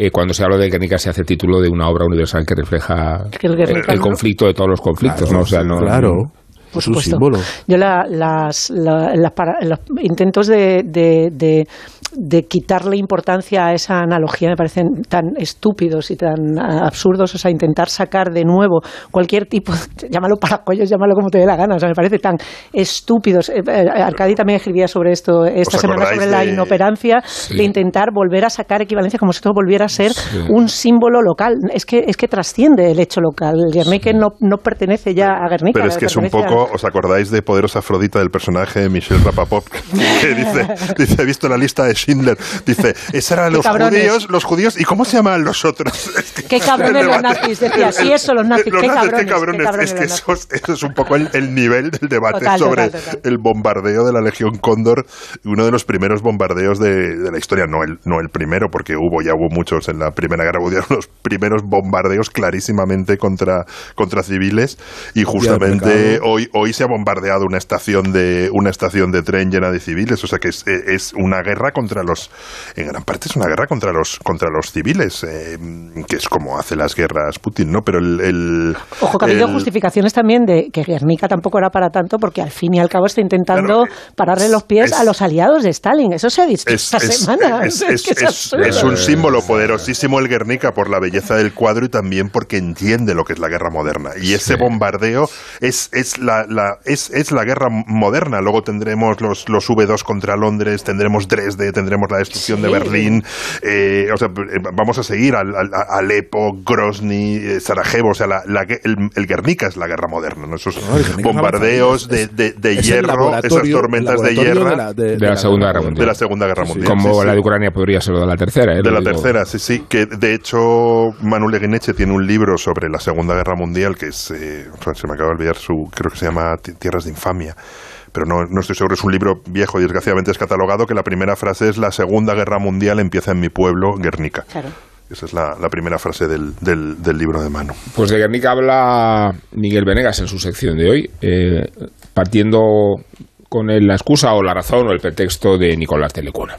eh, cuando se habla de Guernica se hace título de una obra universal que refleja el, conflicto de todos los conflictos, ¿no? O sea, no, claro por supuesto. Yo las, los intentos de, de, de, quitarle importancia a esa analogía me parecen tan estúpidos y tan absurdos, o sea, intentar sacar de nuevo cualquier tipo, [laughs] llámalo paracuellos, llámalo como te dé la gana, o sea, me parece tan estúpidos. Eh, eh, Arcadi también escribía sobre esto esta semana, sobre la inoperancia de intentar volver a sacar equivalencia como si esto volviera a ser un símbolo local. Es que, es que trasciende el hecho local. Guernica no, no pertenece ya a Guernica. Pero es que es un poco ¿os acordáis de Poderosa Afrodita del personaje de Michelle Rapapop? Que [laughs] dice, dice, he visto la lista de Schindler. Dice, esos eran los judíos, los judíos, ¿y cómo se llaman los otros? [laughs] qué cabrones los nazis, decía, sí, eso, los nazis, qué, cabrones, qué, cabrones, Es que eso, es un poco el, nivel del debate sobre el bombardeo de la Legión Cóndor, uno de los primeros bombardeos de, la historia, no el, no el primero, porque hubo, ya hubo muchos en la Primera Guerra Mundial, [laughs] los primeros bombardeos clarísimamente contra, contra civiles, y justamente hoy hoy se ha bombardeado una estación de una estación de tren llena de civiles, o sea que es, es una guerra contra los en gran parte es una guerra contra los contra los civiles, eh, que es como hace las guerras Putin, ¿no? Pero el, ojo que ha habido justificaciones también de que Guernica tampoco era para tanto porque al fin y al cabo está intentando pararle los pies a los aliados de Stalin, eso se ha visto esta semana. [laughs] Es, un símbolo poderosísimo el Guernica por la belleza del cuadro y también porque entiende lo que es la guerra moderna y ese bombardeo es, es la, la, es, es, la guerra moderna. Luego tendremos los, los V2 contra Londres, tendremos Dresde, tendremos la destrucción de Berlín. Eh, o sea, eh, vamos a seguir al, Alepo, Grozny, eh, Sarajevo. O sea, la, el, Guernica es la guerra moderna. Esos bombardeos de, de, hierro, esas tormentas de hierro. De la, Segunda Guerra Mundial. De la Segunda Guerra Mundial. Como la de Ucrania podría ser de la tercera. de la tercera, sí, sí. Que de hecho Manuel Leguineche tiene un libro sobre la Segunda Guerra Mundial que es, se me acaba de olvidar su, creo que se llama Tierras de Infamia pero no, no, estoy seguro, es un libro viejo y desgraciadamente es catalogado, que la primera frase es la Segunda Guerra Mundial empieza en mi pueblo, Guernica. Esa es la, primera frase del, del, libro de mano. Pues de Guernica habla Miguel Venegas en su sección de hoy, eh, partiendo con la excusa o la razón o el pretexto de Nicolás Telecuna.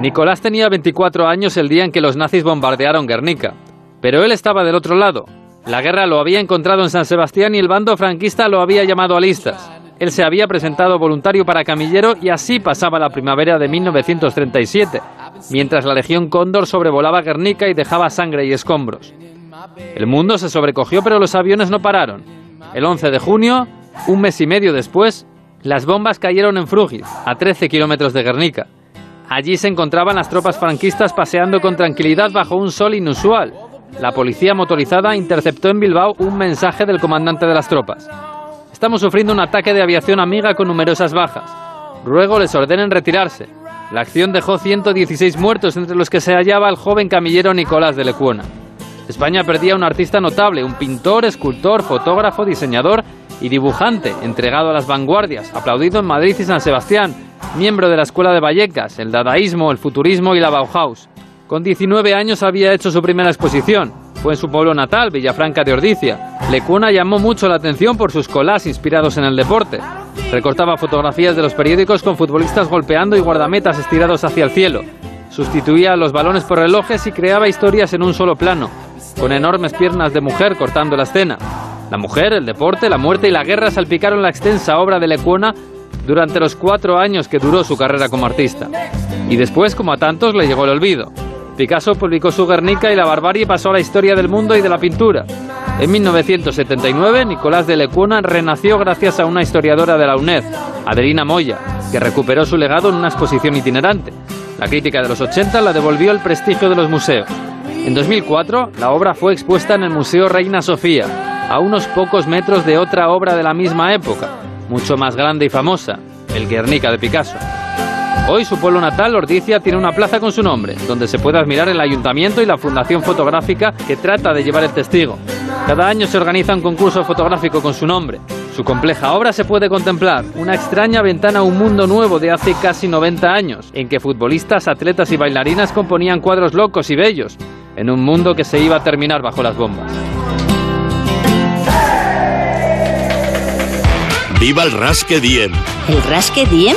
Nicolás tenía 24 años el día en que los nazis bombardearon Guernica. Pero él estaba del otro lado. La guerra lo había encontrado en San Sebastián y el bando franquista lo había llamado a listas. Él se había presentado voluntario para camillero y así pasaba la primavera de 1937, mientras la Legión Cóndor sobrevolaba Guernica y dejaba sangre y escombros. El mundo se sobrecogió, pero los aviones no pararon. El 11 de junio, un mes y medio después, las bombas cayeron en Frugis, a 13 kilómetros de Guernica. Allí se encontraban las tropas franquistas paseando con tranquilidad bajo un sol inusual la policía motorizada interceptó en Bilbao un mensaje del comandante de las tropas. Estamos sufriendo un ataque de aviación amiga con numerosas bajas. Ruego les ordenen retirarse. La acción dejó 116 muertos, entre los que se hallaba el joven camillero Nicolás de Lecuona. España perdía un artista notable, un pintor, escultor, fotógrafo, diseñador y dibujante, entregado a las vanguardias, aplaudido en Madrid y San Sebastián, miembro de la Escuela de Vallecas, el dadaísmo, el futurismo y la Bauhaus. Con 19 años había hecho su primera exposición. Fue en su pueblo natal, Villafranca de Ordicia. Lecuna llamó mucho la atención por sus colas inspirados en el deporte. Recortaba fotografías de los periódicos con futbolistas golpeando y guardametas estirados hacia el cielo. Sustituía los balones por relojes y creaba historias en un solo plano, con enormes piernas de mujer cortando la escena. La mujer, el deporte, la muerte y la guerra salpicaron la extensa obra de Lecuona durante los cuatro años que duró su carrera como artista. Y después, como a tantos, le llegó el olvido. Picasso publicó su Guernica y la barbarie pasó a la historia del mundo y de la pintura. En 1979, Nicolás de Lecuona renació gracias a una historiadora de la UNED, Adelina Moya, que recuperó su legado en una exposición itinerante. La crítica de los 80 la devolvió el prestigio de los museos. En 2004, la obra fue expuesta en el Museo Reina Sofía, a unos pocos metros de otra obra de la misma época, mucho más grande y famosa, el Guernica de Picasso. Hoy su pueblo natal, Ordicia, tiene una plaza con su nombre, donde se puede admirar el ayuntamiento y la fundación fotográfica que trata de llevar el testigo. Cada año se organiza un concurso fotográfico con su nombre. Su compleja obra se puede contemplar, una extraña ventana a un mundo nuevo de hace casi 90 años, en que futbolistas, atletas y bailarinas componían cuadros locos y bellos, en un mundo que se iba a terminar bajo las bombas. ¡Viva el Rasque Diem! ¿El Rasque Diem?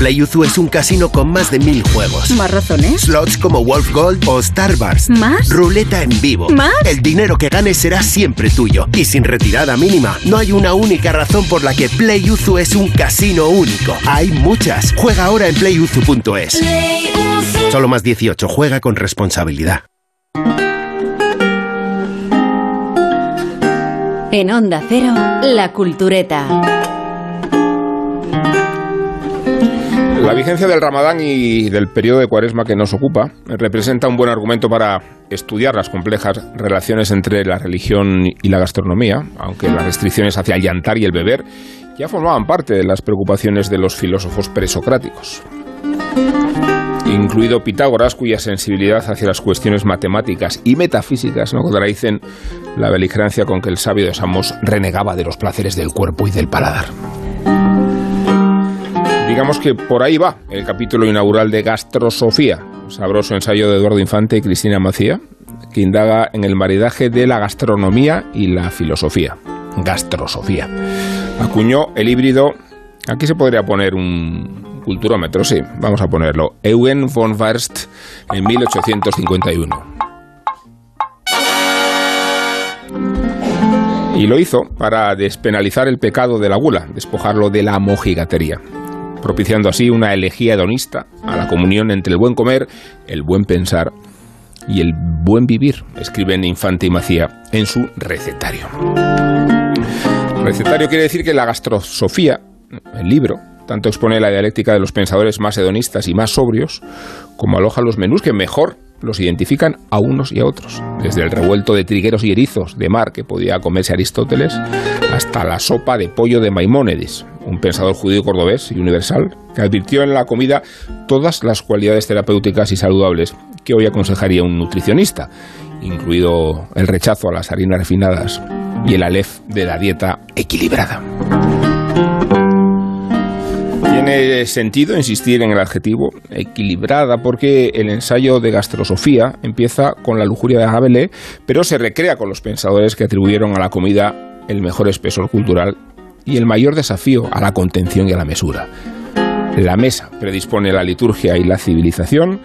PlayUzu es un casino con más de mil juegos. ¿Más razones? Slots como Wolf Gold o Starburst. ¿Más? Ruleta en vivo. ¿Más? El dinero que ganes será siempre tuyo. Y sin retirada mínima. No hay una única razón por la que PlayUzu es un casino único. Hay muchas. Juega ahora en playuzu.es. Solo más 18. Juega con responsabilidad. En Onda Cero, La Cultureta. La vigencia del Ramadán y del periodo de Cuaresma que nos ocupa representa un buen argumento para estudiar las complejas relaciones entre la religión y la gastronomía, aunque las restricciones hacia el yantar y el beber ya formaban parte de las preocupaciones de los filósofos presocráticos. Incluido Pitágoras, cuya sensibilidad hacia las cuestiones matemáticas y metafísicas no contradicen la beligerancia con que el sabio de Samos renegaba de los placeres del cuerpo y del paladar. Digamos que por ahí va el capítulo inaugural de Gastrosofía, sabroso ensayo de Eduardo Infante y Cristina Macía, que indaga en el maridaje de la gastronomía y la filosofía. Gastrosofía. Acuñó el híbrido. Aquí se podría poner un culturómetro, sí, vamos a ponerlo. Eugen von Werst en 1851. Y lo hizo para despenalizar el pecado de la gula, despojarlo de la mojigatería propiciando así una elegía hedonista a la comunión entre el buen comer, el buen pensar y el buen vivir, escriben Infante y Macía en su recetario. Recetario quiere decir que la gastrosofía, el libro, tanto expone la dialéctica de los pensadores más hedonistas y más sobrios, como aloja los menús que mejor los identifican a unos y a otros, desde el revuelto de trigueros y erizos de mar que podía comerse Aristóteles, hasta la sopa de pollo de Maimónides, un pensador judío cordobés y universal, que advirtió en la comida todas las cualidades terapéuticas y saludables que hoy aconsejaría un nutricionista, incluido el rechazo a las harinas refinadas y el alef de la dieta equilibrada. Tiene sentido insistir en el adjetivo equilibrada porque el ensayo de gastrosofía empieza con la lujuria de Rabelais, pero se recrea con los pensadores que atribuyeron a la comida el mejor espesor cultural y el mayor desafío a la contención y a la mesura. La mesa predispone la liturgia y la civilización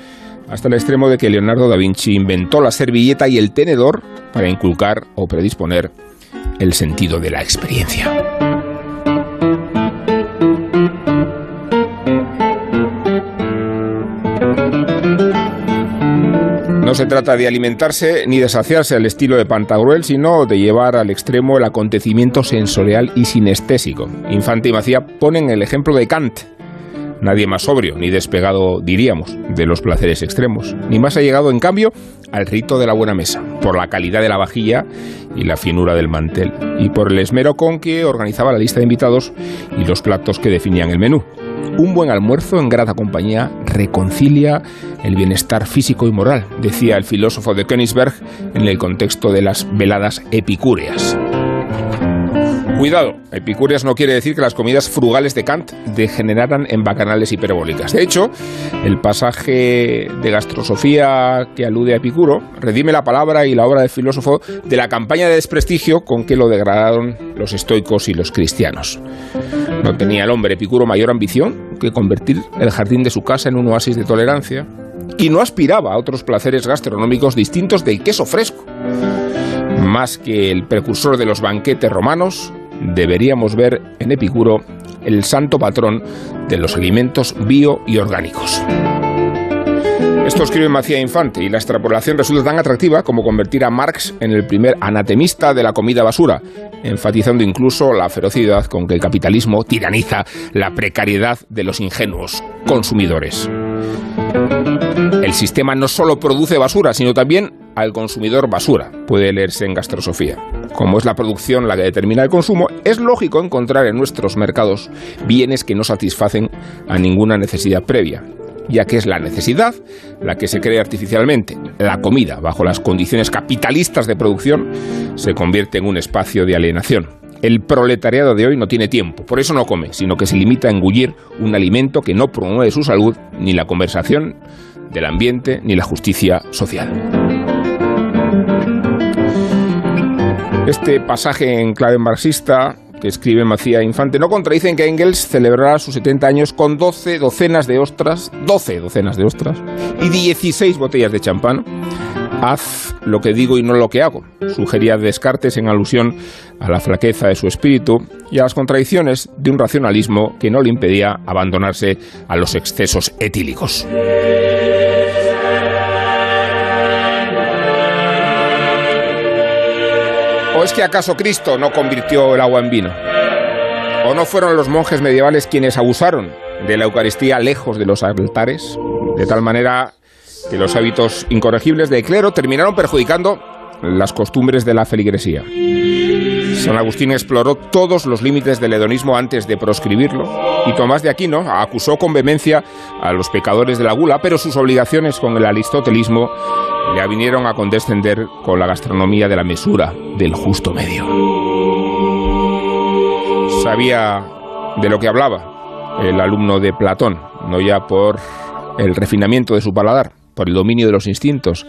hasta el extremo de que Leonardo da Vinci inventó la servilleta y el tenedor para inculcar o predisponer el sentido de la experiencia. No se trata de alimentarse ni de saciarse al estilo de Pantagruel, sino de llevar al extremo el acontecimiento sensorial y sinestésico. Infante y Macía ponen el ejemplo de Kant. Nadie más sobrio, ni despegado, diríamos, de los placeres extremos, ni más ha llegado, en cambio, al rito de la buena mesa, por la calidad de la vajilla y la finura del mantel, y por el esmero con que organizaba la lista de invitados y los platos que definían el menú. Un buen almuerzo en grata compañía reconcilia el bienestar físico y moral, decía el filósofo de Königsberg en el contexto de las veladas epicúreas. Cuidado, epicúreas no quiere decir que las comidas frugales de Kant degeneraran en bacanales hiperbólicas. De hecho, el pasaje de gastrosofía que alude a Epicuro redime la palabra y la obra del filósofo de la campaña de desprestigio con que lo degradaron los estoicos y los cristianos. No tenía el hombre Epicuro mayor ambición que convertir el jardín de su casa en un oasis de tolerancia y no aspiraba a otros placeres gastronómicos distintos del queso fresco. Más que el precursor de los banquetes romanos, deberíamos ver en Epicuro el santo patrón de los alimentos bio y orgánicos. Esto escribe Macía Infante y la extrapolación resulta tan atractiva como convertir a Marx en el primer anatemista de la comida basura, enfatizando incluso la ferocidad con que el capitalismo tiraniza la precariedad de los ingenuos consumidores. El sistema no solo produce basura, sino también al consumidor basura, puede leerse en gastrosofía. Como es la producción la que determina el consumo, es lógico encontrar en nuestros mercados bienes que no satisfacen a ninguna necesidad previa, ya que es la necesidad la que se crea artificialmente. La comida, bajo las condiciones capitalistas de producción, se convierte en un espacio de alienación. El proletariado de hoy no tiene tiempo, por eso no come, sino que se limita a engullir un alimento que no promueve su salud, ni la conversación del ambiente, ni la justicia social. Este pasaje en clave marxista que escribe Macía Infante no contradicen que Engels celebrará sus 70 años con 12 docenas de ostras, 12 docenas de ostras y 16 botellas de champán. Haz lo que digo y no lo que hago, sugería Descartes en alusión a la flaqueza de su espíritu y a las contradicciones de un racionalismo que no le impedía abandonarse a los excesos etílicos. ¿O es que acaso Cristo no convirtió el agua en vino? ¿O no fueron los monjes medievales quienes abusaron de la Eucaristía lejos de los altares? De tal manera que los hábitos incorregibles del clero terminaron perjudicando las costumbres de la feligresía. San Agustín exploró todos los límites del hedonismo antes de proscribirlo y Tomás de Aquino acusó con vehemencia a los pecadores de la gula, pero sus obligaciones con el aristotelismo le vinieron a condescender con la gastronomía de la mesura, del justo medio. Sabía de lo que hablaba el alumno de Platón, no ya por el refinamiento de su paladar, por el dominio de los instintos,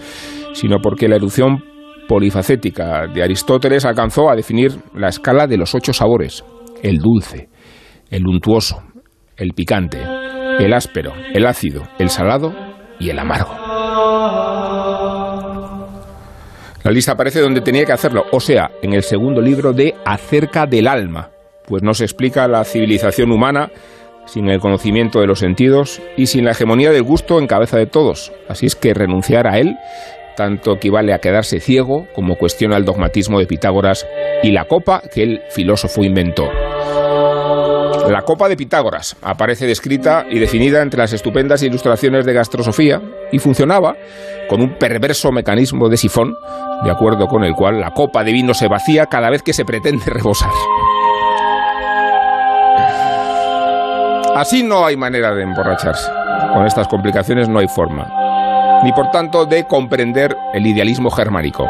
sino porque la erupción polifacética de Aristóteles alcanzó a definir la escala de los ocho sabores, el dulce, el untuoso, el picante, el áspero, el ácido, el salado y el amargo. La lista aparece donde tenía que hacerlo, o sea, en el segundo libro de Acerca del alma, pues no se explica la civilización humana sin el conocimiento de los sentidos y sin la hegemonía del gusto en cabeza de todos. Así es que renunciar a él tanto equivale a quedarse ciego como cuestiona el dogmatismo de Pitágoras y la copa que el filósofo inventó. La copa de Pitágoras aparece descrita y definida entre las estupendas ilustraciones de gastrosofía y funcionaba con un perverso mecanismo de sifón, de acuerdo con el cual la copa de vino se vacía cada vez que se pretende rebosar. Así no hay manera de emborracharse. Con estas complicaciones no hay forma ni por tanto de comprender el idealismo germánico.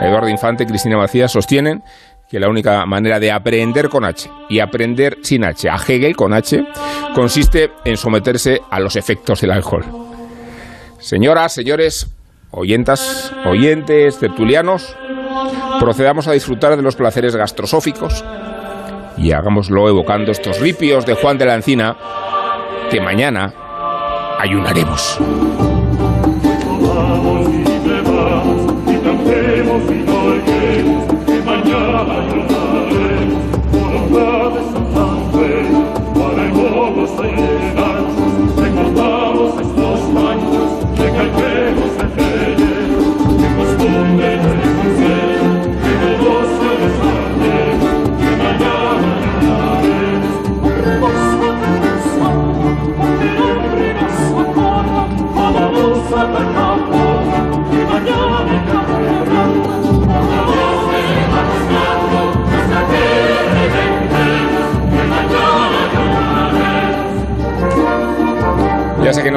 Eduardo Infante y Cristina Macías sostienen que la única manera de aprender con H y aprender sin H a Hegel con H consiste en someterse a los efectos del alcohol. Señoras, señores, oyentas, oyentes, tertulianos, procedamos a disfrutar de los placeres gastrosóficos y hagámoslo evocando estos ripios de Juan de la Encina que mañana ayunaremos.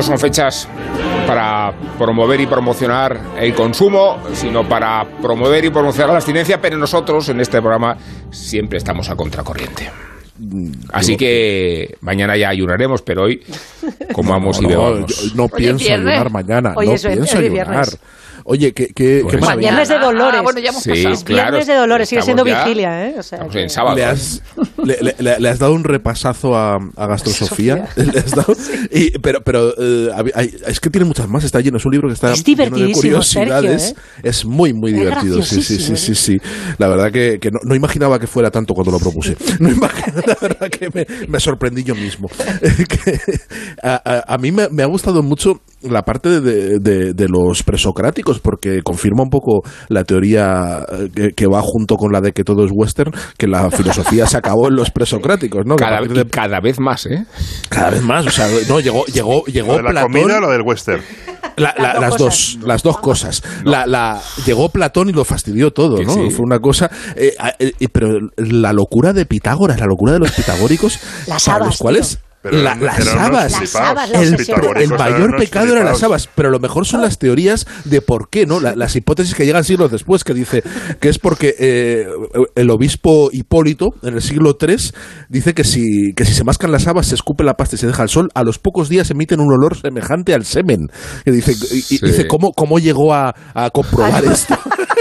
Son fechas para promover y promocionar el consumo, sino para promover y promocionar la abstinencia, pero nosotros en este programa siempre estamos a contracorriente. Así que mañana ya ayunaremos, pero hoy comamos [laughs] y bebamos. No, pienso ayunar mañana. no pienso ayunar. Oye, que, que, pues que Viernes de Dolores. Ah, bueno, ya hemos sí, pasado. Claro, Viernes de Dolores, sigue siendo ya, vigilia, ¿eh? O sea, en sábado. Le has, le, le- le has dado un repasazo a, a Gastrosofía. [laughs] [laughs] Le has dado- y- pero pero eh, hay- es que tiene muchas más. Está lleno. Es un libro que está Es lleno de curiosidades. Sergio, Es muy, muy Es divertido. Sí, sí, sí, sí, sí. La verdad que, que no, no imaginaba que fuera tanto cuando lo propuse. [laughs] No imaginaba, la verdad que me, me sorprendí yo mismo. Que, a, a- a mí me, me ha gustado mucho la parte de, de- de los presocráticos porque confirma un poco la teoría eh, que, que va junto con la de que todo es western, que la filosofía se acabó en los presocráticos, ¿no? Cada, de- cada vez más, ¿eh? cada vez más, o sea, no llegó llegó llegó ¿Lo de la Platón, comida o lo del western? la- la- las dos, las dos cosas. La, la, llegó Platón y lo fastidió todo, ¿no? sí. Fue una cosa. eh, eh, pero la locura de Pitágoras, la locura de los pitagóricos, Las para habas, los cuales. Pero la- eran- las eran habas. Las el, mayor pecado eran las habas, pero lo mejor son las teorías de por qué, ¿no? La- las hipótesis que llegan siglos después, que dice que es porque eh, el obispo Hipólito, en el siglo III, dice que si, que si se mascan las habas, se escupe la pasta y se deja al sol, a los pocos días emiten un olor semejante al semen. Que dice, y- dice ¿cómo, ¿cómo llegó a, a comprobar esto? [laughs]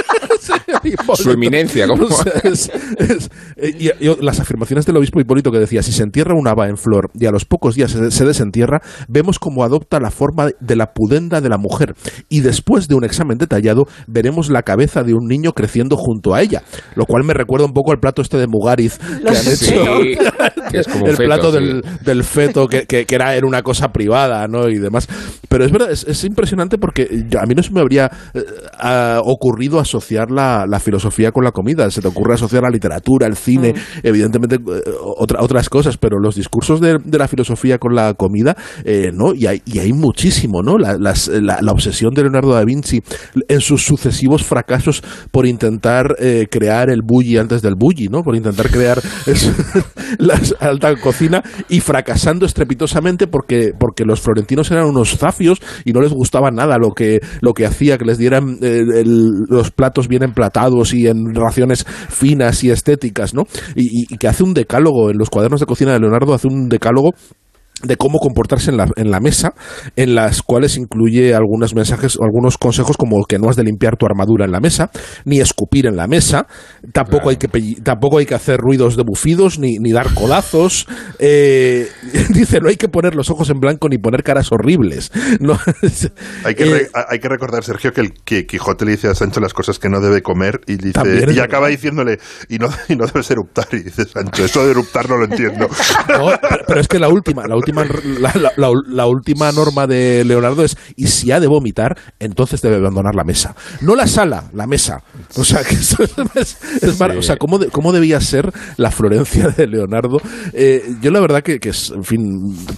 [laughs] Su eminencia, ¿cómo? O sea, es- es- eh, y- y las afirmaciones del obispo Hipólito que decía, si se entierra una haba en flor y a los pocos días se, se desentierra, vemos cómo adopta la forma de la pudenda de la mujer y después de un examen detallado veremos la cabeza de un niño creciendo junto a ella, lo cual me recuerda un poco al plato este de Mugariz que han Sí, hecho. [laughs] que es como un el feto, plato sí. del, del feto que, que- que era, era una cosa privada ¿no? y demás pero es verdad es, es impresionante porque yo- a mí no se me habría eh, ah, ocurrido asociar la, la filosofía con la comida. Se te ocurre asociar la literatura el cine Mm. evidentemente eh, otra- otras cosas pero los discursos de, de la filosofía con la comida eh, no y hay, y hay muchísimo no la, las- la- la obsesión de Leonardo da Vinci en sus sucesivos fracasos por intentar eh, crear el bulli antes del bulli no por intentar crear [laughs] es- [laughs] la alta cocina y fracasando estrepitosamente porque, porque los florentinos eran unos zafios y no les gustaba nada lo que, lo que hacía, que les dieran eh, el- los platos bien emplatados y en raciones finas y estéticas, ¿no? Y, y- y que hace un decálogo, en los cuadernos de cocina de Leonardo hace un decálogo de cómo comportarse en la, en la mesa, en las cuales incluye algunos mensajes, algunos consejos como que no has de limpiar tu armadura en la mesa, ni escupir en la mesa, tampoco hay que tampoco hay que hacer ruidos de bufidos, ni, ni dar codazos, eh, [laughs] dice no hay que poner los ojos en blanco ni poner caras horribles, no, [laughs] Hay que, Eh, re- hay que recordar, Sergio, que, el, que Quijote le dice a Sancho las cosas que no debe comer y, dice, y acaba diciéndole, y no, y no debes eruptar. Y dice Sancho, eso de eruptar no lo entiendo. [laughs] No, pero, pero es que la última, la última, la, la- la- la última norma de Leonardo es y si ha de vomitar, entonces debe abandonar la mesa. No la sala, la mesa. O sea, que eso es, es mar- o sea, ¿cómo, de- cómo debía ser la Florencia de Leonardo? Eh, yo la verdad que, que es, en fin,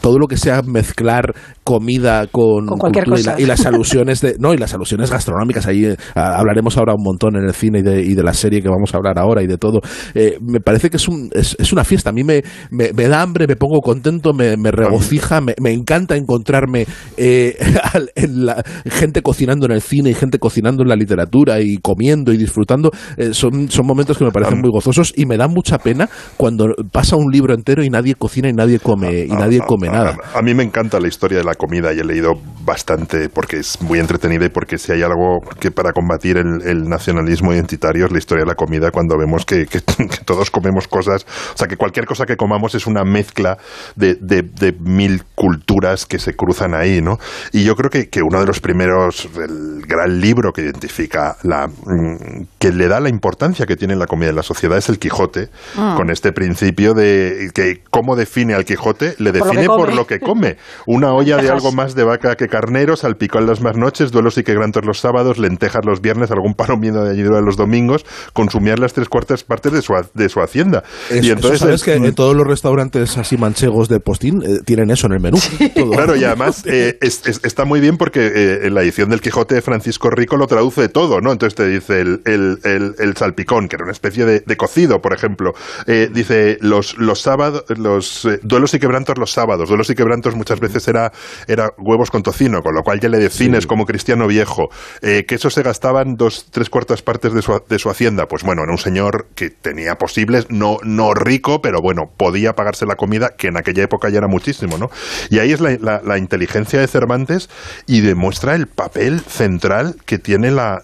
todo lo que sea mezclar comida con, Con cualquier cultura y, cosa. la- y las alusiones de, no, y las alusiones gastronómicas, ahí eh, hablaremos ahora un montón en el cine y de, y de la serie que vamos a hablar ahora y de todo. Eh, me parece que es, un, es, es una fiesta. A mí me, me, me da hambre, me pongo contento, me, me regocija, me, me encanta encontrarme eh, [laughs] en la, gente cocinando en el cine y gente cocinando en la literatura y comiendo y disfrutando. Eh, son, son momentos que me parecen muy gozosos y me da mucha pena cuando pasa un libro entero y nadie cocina y nadie come, y nadie come nada. A, a mí me encanta la historia de la comida y he leído bastante porque es muy entretenida y porque si hay algo que para combatir el, el nacionalismo identitario es la historia de la comida cuando vemos que, que- [laughs] que todos comemos cosas, o sea que cualquier cosa que comamos es una mezcla de, de- de mil culturas que se cruzan ahí, ¿no? Y yo creo que, que uno de los primeros, el gran libro que identifica la mm, que le da la importancia que tiene la comida en la sociedad es el Quijote, Ah. con este principio de que cómo define al Quijote, le Por lo que define por come. lo que come. Una olla de algo más de vaca que carnero, salpicón las más noches, duelos y quebrantos los sábados, lentejas los viernes, algún palomino de ayuda los domingos, consumir las tres cuartas partes de su, de su hacienda. Es- y entonces eso sabes el- que en todos los restaurantes así manchegos de postín eh, tienen eso en el menú. Claro, y además [laughs] eh, está muy bien porque eh, en la edición del Quijote de Francisco Rico lo traduce todo, ¿no? Entonces te dice el, el, salpicón, que era una especie de, cocido, por ejemplo. dice los, los sábados, los duelos y quebrantos los sábados. Duelos y quebrantos muchas veces era, era huevos con tocino, con lo cual ya le defines como cristiano viejo. que eso se gastaban dos, tres cuartas partes de su, de su hacienda. Pues bueno, era un señor que tenía posibles, no, no rico, pero bueno, podía pagarse la comida, que en aquella época ya era muchísimo, ¿no? Y ahí es la, inteligencia de Cervantes y demuestra el papel central que tiene la,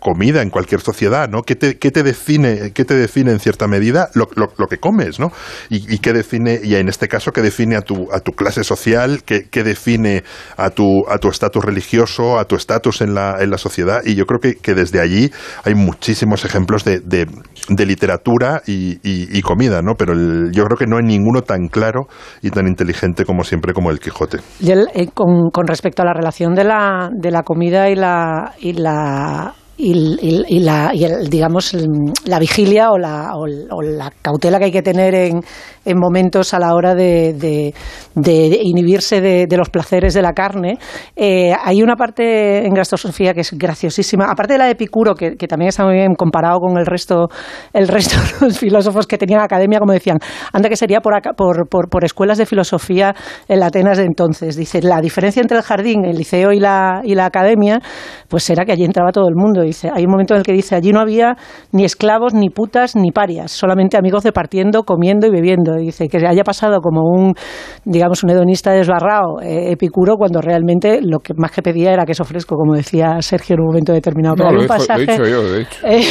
comida en cualquier sociedad, ¿no? ¿Qué te, define, qué te define en cierta medida lo, que comes, ¿no? Y, qué define, y en este caso, qué define a tu, a tu clase social, qué, define a tu estatus religioso, a tu estatus en la, en la sociedad. Y yo creo que, desde allí hay muchísimos ejemplos de, literatura y, y, comida, ¿no? Pero el, yo creo que no hay ninguno tan claro y tan inteligente como siempre como el Quijote. Y eh, con, con, respecto a la relación de la, de la comida y la, y la y, la, digamos, la vigilia o la, o, la cautela que hay que tener en, en momentos a la hora de, de, inhibirse de, los placeres de la carne. Eh, hay una parte en Gastrosofía que es graciosísima, aparte de la de Epicuro, que, también está muy bien comparado con el resto, el resto de los filósofos que tenían academia, como decían, anda que sería por, por, por, por escuelas de filosofía en la Atenas de entonces. Dice, la diferencia entre el jardín, el liceo y la, y la academia, pues era que allí entraba todo el mundo dice, hay un momento en el que dice, allí no había ni esclavos, ni putas, ni parias, solamente amigos departiendo, comiendo y bebiendo. Y dice que haya pasado como un, digamos, un hedonista desbarrado, eh, epicuro, cuando realmente lo que más que pedía era queso fresco, como decía Sergio en un momento determinado. Pero un pasaje, yo, de hecho. Eh,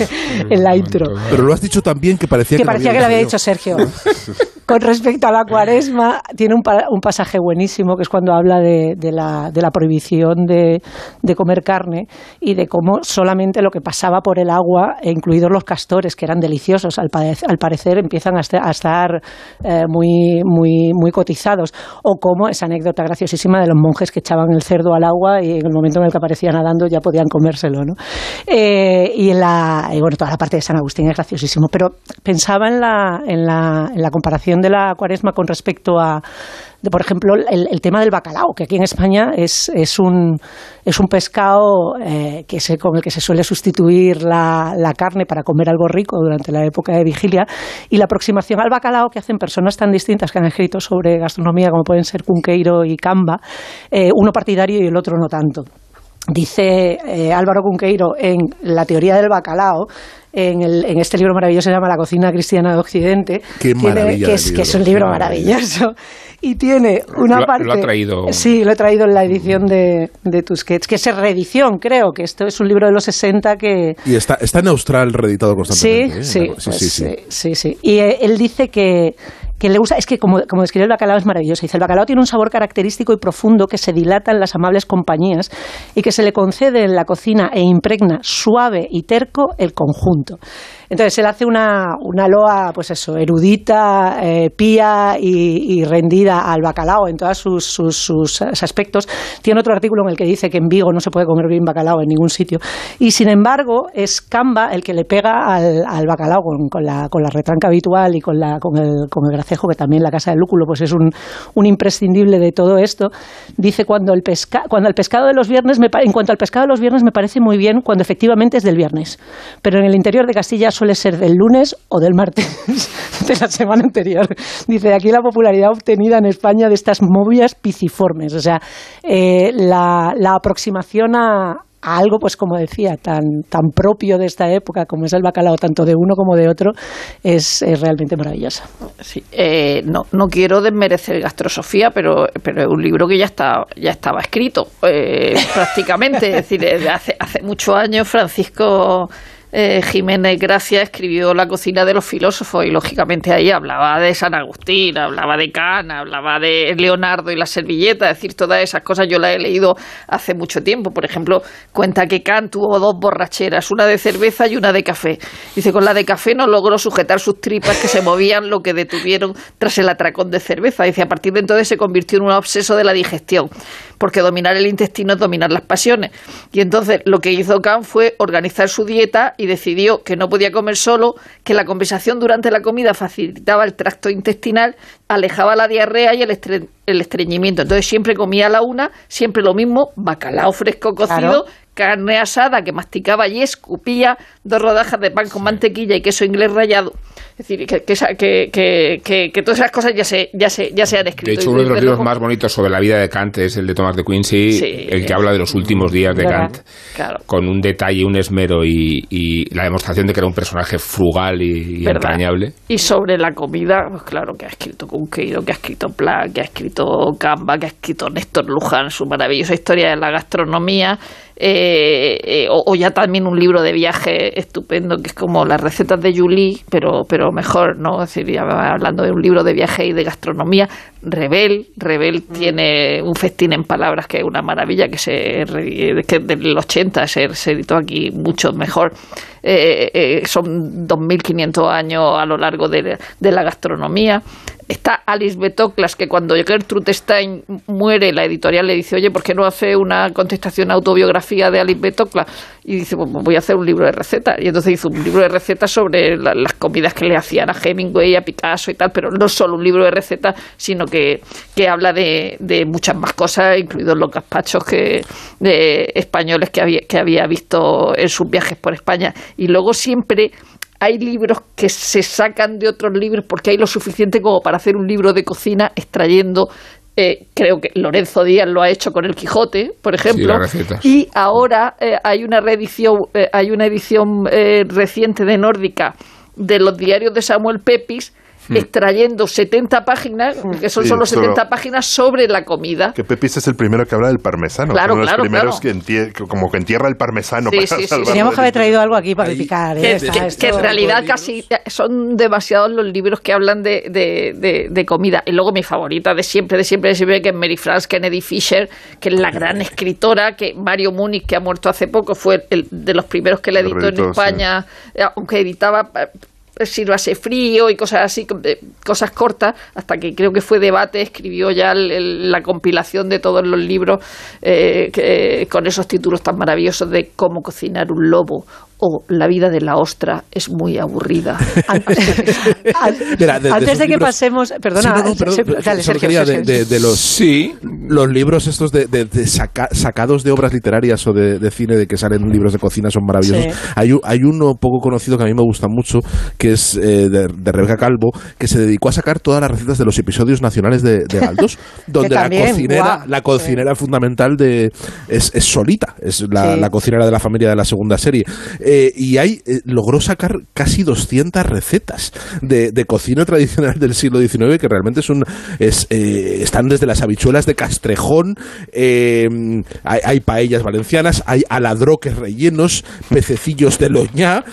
[laughs] en la intro. Pero lo has dicho también que parecía que, parecía que lo había dicho Sergio. [laughs] Con respecto a la cuaresma, tiene un, un pasaje buenísimo que es cuando habla de, la, de la, prohibición de, comer carne y de cómo solamente lo que pasaba por el agua, e incluidos los castores, que eran deliciosos, al, al parecer empiezan a, estar eh, muy, muy, muy cotizados. O como esa anécdota graciosísima de los monjes que echaban el cerdo al agua y en el momento en el que aparecía nadando ya podían comérselo. ¿no? Eh, y, la, y bueno, toda la parte de San Agustín es graciosísimo. Pero pensaba en la, en la, en la comparación de la cuaresma con respecto a, por ejemplo, el, tema del bacalao, que aquí en España es, es, un, es un pescado eh, que se, con el que se suele sustituir la, la, carne para comer algo rico durante la época de vigilia, y la aproximación al bacalao que hacen personas tan distintas que han escrito sobre gastronomía como pueden ser Cunqueiro y Camba, eh, uno partidario y el otro no tanto. Dice eh, Álvaro Cunqueiro en La teoría del bacalao en, el, en, este libro maravilloso se llama La cocina cristiana de Occidente, que, es, que, es, un libro maravilloso. Y tiene una parte... Lo ha traído... Sí, lo he traído en la edición de, de Tusquets, que es reedición, creo, que esto es un libro de los 60 que... Y está, está en Austral reeditado constantemente. Sí, ¿eh? sí, sí, sí, sí, sí, Y eh, él dice que que le usa, es que como, como describe el bacalao es maravilloso. Dice, el bacalao tiene un sabor característico y profundo que se dilata en las amables compañías y que se le concede en la cocina e impregna suave y terco el conjunto. Entonces él hace una, una loa, pues eso, erudita, eh, pía y, rendida al bacalao en todos sus, sus, aspectos. Tiene otro artículo en el que dice que en Vigo no se puede comer bien bacalao en ningún sitio. Y sin embargo, es Camba el que le pega al, al bacalao con, con, la, con la retranca habitual y con, la, con, el, con el gracejo, que también la casa del lúculo pues es un, un imprescindible de todo esto. Dice cuando el, pesca, cuando el pescado de los viernes, me, en cuanto al pescado de los viernes, me parece muy bien cuando efectivamente es del viernes. Pero en el interior de Castilla suele ser del lunes o del martes [laughs] de la semana anterior. Dice, aquí la popularidad obtenida en España de estas movias piciformes, o sea, eh, la, aproximación a, algo, pues como decía, tan, tan propio de esta época como es el bacalao, tanto de uno como de otro, es, realmente maravillosa. Sí, eh, no, no quiero desmerecer gastrosofía, pero, pero es un libro que ya, está, ya estaba escrito eh, [laughs] prácticamente. es decir, hace, hace muchos años Francisco eh, Jiménez Gracia escribió La cocina de los filósofos y lógicamente ahí hablaba de San Agustín, hablaba de Cana, hablaba de Leonardo y la servilleta, es decir, todas esas cosas yo las he leído hace mucho tiempo. Por ejemplo, cuenta que Kant tuvo dos borracheras, una de cerveza y una de café. Dice, con la de café no logró sujetar sus tripas que se movían lo que detuvieron tras el atracón de cerveza. Dice, a partir de entonces se convirtió en un obseso de la digestión. Porque dominar el intestino es dominar las pasiones. Y entonces lo que hizo Kant fue organizar su dieta y decidió que no podía comer solo, que la conversación durante la comida facilitaba el tracto intestinal, alejaba la diarrea y el, el estreñimiento. Entonces siempre comía a la una, siempre lo mismo, bacalao fresco cocido, carne asada que masticaba y escupía, dos rodajas de pan con mantequilla y queso inglés rallado. Es decir, que, que, que, todas esas cosas ya se, ya se, ya se han escrito. De hecho, uno de los libros más bonitos sobre la vida de Kant es el de Thomas de Quincy, el que habla de los últimos días de Kant, con un detalle, un esmero y, la demostración de que era un personaje frugal y, entrañable. Y sobre la comida, pues claro, que ha escrito Cunqueiro, que ha escrito Pla, que ha escrito Gamba, que ha escrito Néstor Luján, su maravillosa historia de la gastronomía eh, eh, o, ya también un libro de viaje estupendo que es como las recetas de Julie, pero, pero mejor, ¿no? Es decir, hablando de un libro de viaje y de gastronomía, Rebel, Rebel mm. tiene un festín en palabras que es una maravilla, que se que del 80 se, se editó aquí mucho mejor. Eh, eh, son 2.500 años a lo largo de, de la gastronomía. Está Alice Betoclas, que cuando Gertrude Stein muere, la editorial le dice, oye, ¿por qué no hace una contestación autobiografía de Alice Betoclas? Y dice, pues voy a hacer un libro de recetas. Y entonces hizo un libro de recetas sobre las comidas que le hacían a Hemingway, a Picasso y tal, pero no solo un libro de recetas, sino que, que habla de, de muchas más cosas, incluidos los gazpachos que, de españoles que había, que había visto en sus viajes por España. Y luego siempre hay libros que se sacan de otros libros porque hay lo suficiente como para hacer un libro de cocina extrayendo eh, creo que Lorenzo Díaz lo ha hecho con el Quijote, por ejemplo, y ahora eh, hay una reedición, eh, hay una edición reciente de Nórdica de los diarios de Samuel Pepys. Extrayendo 70 páginas, hmm. que son solo 70 páginas sobre la comida. Que Pepis es el primero que habla del parmesano. Claro, uno de los primeros que, como que entierra el parmesano. Sí, para sí, sí, Teníamos que haber traído algo aquí para criticar. ¿eh? Que, en realidad casi son demasiados los libros que hablan de, de, de, comida. Y luego mi favorita de siempre, de siempre, de siempre, que es Mary France Kennedy Fisher, que es la gran escritora, que Mario Múnich, que ha muerto hace poco, fue el, de los primeros que la editó en España, eh, aunque editaba sírvase frío y cosas así, eh, cosas cortas, hasta que creo que fue debate, escribió ya la compilación de todos los libros eh, con esos títulos tan maravillosos de cómo cocinar un lobo o la vida de la ostra es muy aburrida. [laughs] Antes, de, que [laughs] pasemos, perdona, de, los, sí. los libros estos de, sacados de obras literarias o de, cine de que salen libros de cocina son maravillosos. Hay, hay uno poco conocido que a mí me gusta mucho, que es eh, de, Rebeca Calvo, que se dedicó a sacar todas las recetas de los episodios nacionales de, Galdos, [laughs] donde la cocinera, la cocinera fundamental de es, Solita, es la, la cocinera de la familia de la segunda serie. Eh, y ahí eh, logró sacar casi 200 recetas de, cocina tradicional del siglo XIX que realmente son es, eh, están desde las habichuelas de Castrejón, hay, hay, paellas valencianas, hay aladroques rellenos, pececillos de loñá,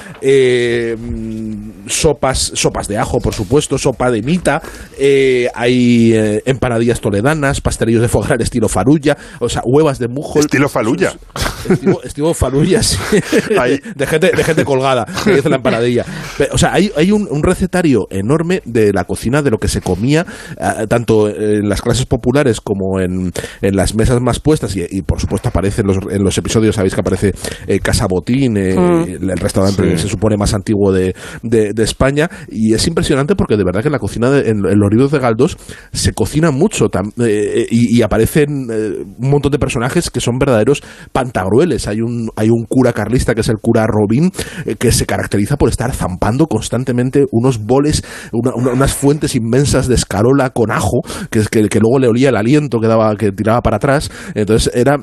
sopas, sopas de ajo, por supuesto, sopa de mita, hay empanadillas toledanas, pastelillos de fogar estilo farulla, o sea, huevas de mujo. Estilo falulla. Estilo, estilo falulla, sí. [laughs] [laughs] de, gente, de gente colgada, que dice la empanadilla. o sea, hay, hay un, recetario enorme de la cocina, de lo que se comía, eh, tanto en las clases populares como en, en las mesas más puestas, y, por supuesto aparece en los, en los, episodios, sabéis que aparece eh, Casa Botín, eh, mm. el restaurante que se supone más antiguo de, de, España, y es impresionante porque de verdad que en la cocina, en, los libros de Galdós, se cocina mucho y, y, aparecen un montón de personajes que son verdaderos Hay un, hay un cura carlista que es el cura Robin, eh, que se caracteriza por estar zampando constantemente unos boles, unas fuentes inmensas de escarola con ajo, que, que, que, luego le olía el aliento que, daba, que tiraba para atrás. Entonces era,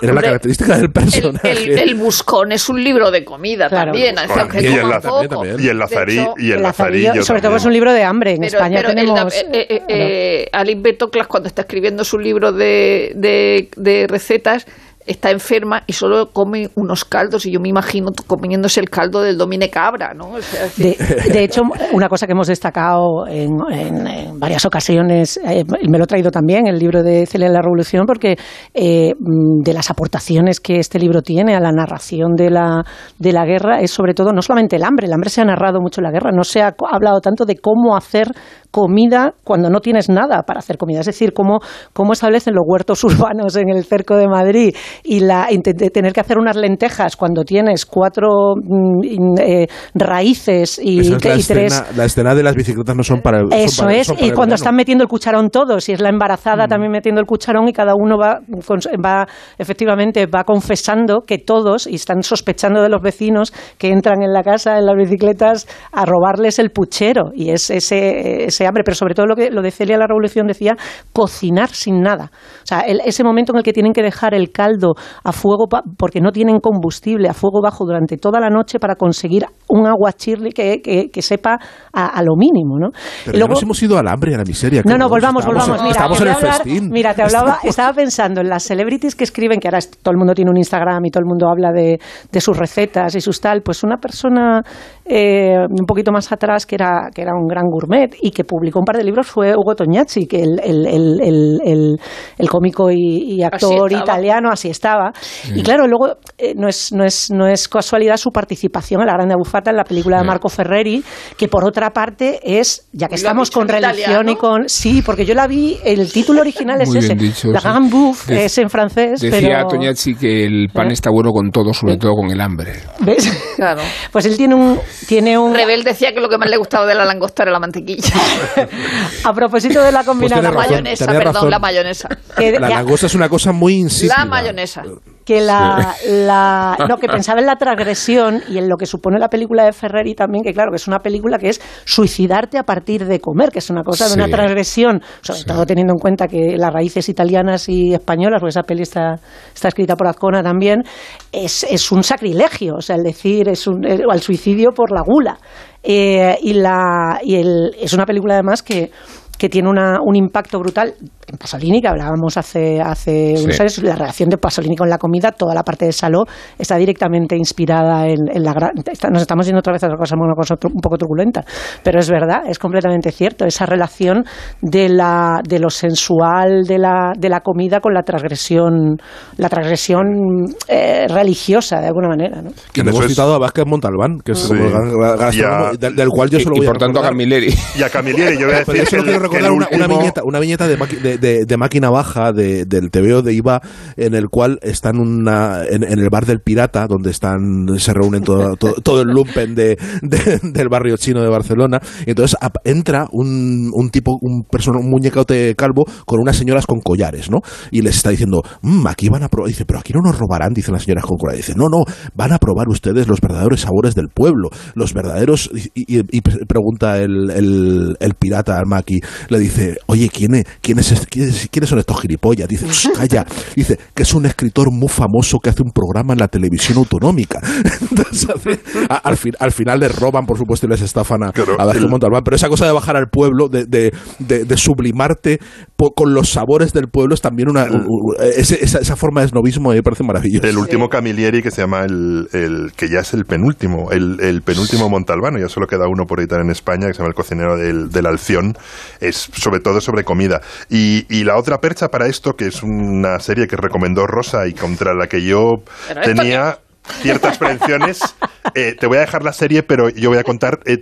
era la característica del personaje. El, Buscón es un libro de comida también, y, el lazarí, y el lazarillo. sobre todo es un libro de hambre. En España tenemos. Eh, eh, Alice Betoclas, cuando está escribiendo su libro de, de, de recetas, está enferma y solo come unos caldos y yo me imagino comiéndose el caldo del Domine Cabra, ¿no? de, hecho, una cosa que hemos destacado en, varias ocasiones, eh, me lo he traído también, el libro de Celia la Revolución, porque eh, mm, de las aportaciones que este libro tiene a la narración de la, de la guerra es sobre todo no solamente el hambre, el hambre se ha narrado mucho en la guerra, no se ha hablado tanto de cómo hacer comida cuando no tienes nada para hacer comida. Es decir, cómo, cómo establecen los huertos [laughs] urbanos en el cerco de Madrid y la, tener que hacer unas lentejas cuando tienes cuatro mm, eh, raíces y, es la, escena, la escena de las bicicletas no son para el Eso es, y cuando están metiendo el cucharón todos, y es la embarazada mm. también metiendo el cucharón y cada uno va, va efectivamente va confesando que todos, y están sospechando de los vecinos que entran en la casa en las bicicletas a robarles el puchero. Y es ese, ese hambre, pero sobre todo lo que lo de Celia la Revolución decía, cocinar sin nada. O sea, ese momento en el que tienen que dejar el caldo a fuego porque no tienen combustible, a fuego bajo durante toda la noche para conseguir un agua chirli que, que, sepa a, lo mínimo, ¿no? Pero y luego, nos hemos ido al hambre a la miseria. No, no, volvamos, volvamos. Mira, estamos en el festín. Mira, te hablaba, [laughs] estaba pensando en las celebrities que escriben, que ahora todo el mundo tiene un Instagram y todo el mundo habla de, de sus recetas y sus tal, pues una persona eh, un poquito más atrás que era, que era un gran gourmet y que publicó un par de libros fue Hugo Tognazzi, que el, el, el, el cómico y, actor italiano así estaba. Y claro, luego eh, no, es, no, es, no es casualidad su participación en La Grande Bufata en la película de Marco Ferreri, que por otra parte es, ya que estamos con religión y con... Sí, porque yo la vi, el título original es ese. la Grande Bouffe es en francés. Decía Tognazzi que el pan ¿Eh? está bueno con todo, sobre todo con el hambre. ¿Ves? Claro. Pues él tiene un, tiene un... Rebel decía que lo que más le gustaba de la langosta era la mantequilla. [laughs] a propósito de la combinación... la mayonesa, perdón, la mayonesa. la langosta es una cosa muy insípida. La mayonesa que la, la, no, que pensaba en la transgresión y en lo que supone la película de Ferreri también, que claro, que es una película que es suicidarte a partir de comer, que es una cosa de una transgresión, sobre todo teniendo en cuenta que las raíces italianas y españolas, porque esa peli está, está escrita por Azcona también, es, es un sacrilegio, o sea, el decir, es un, el, al suicidio por la gula. Eh, y la, y el, es una película además que que tiene una, un impacto brutal en Pasolini, que hablábamos hace, hace unos años, la relación de Pasolini con la comida, toda la parte de Saló está directamente inspirada en, la gran... Nos estamos yendo otra vez a otra cosa, una cosa un poco turbulenta, pero es verdad, es completamente cierto, esa relación de, la, de lo sensual de la, de la comida con la transgresión, la transgresión eh, religiosa, de alguna manera. ¿no? Que hemos citado a Vázquez Montalbán, que es del, cual yo solo voy y por tanto a Camilleri. Y a Camilleri, yo voy a decir una, viñeta, una viñeta de, de, máquina baja de, del TVO de IVA en el cual están una, en, el bar del Pirata, donde están se reúnen todo, [laughs] todo, el lumpen de, del barrio chino de Barcelona. Y entonces entra un, un tipo, un, persona, un muñecote calvo con unas señoras con collares, ¿no? Y les está diciendo, mmm, aquí van a probar. Dice, pero aquí no nos robarán, dicen las señoras con collares. Dice, no, no, van a probar ustedes los verdaderos sabores del pueblo, los verdaderos. Y, pregunta el, el, el pirata al maqui, le dice, oye, ¿quién es, quién es, ¿quiénes son estos gilipollas? Dice, calla. Dice, que es un escritor muy famoso que hace un programa en la televisión autonómica. [laughs] Entonces, al, fin, al final les roban, por supuesto, y les estafan a, a Montalbán. Pero esa cosa de bajar al pueblo, de, de, de, sublimarte con los sabores del pueblo, es también una. esa, esa, forma de snobismo me parece maravillosa. El último Camilleri, que se llama el, el que ya es el penúltimo, el, el penúltimo Montalbano, ya solo queda uno por editar en España, que se llama El cocinero del, del Alción es sobre todo sobre comida. Y, y, la otra percha para esto, que es una serie que recomendó Rosa y contra la que yo tenía ciertas prevenciones. [laughs] Eh, te voy a dejar la serie, pero yo voy a contar eh,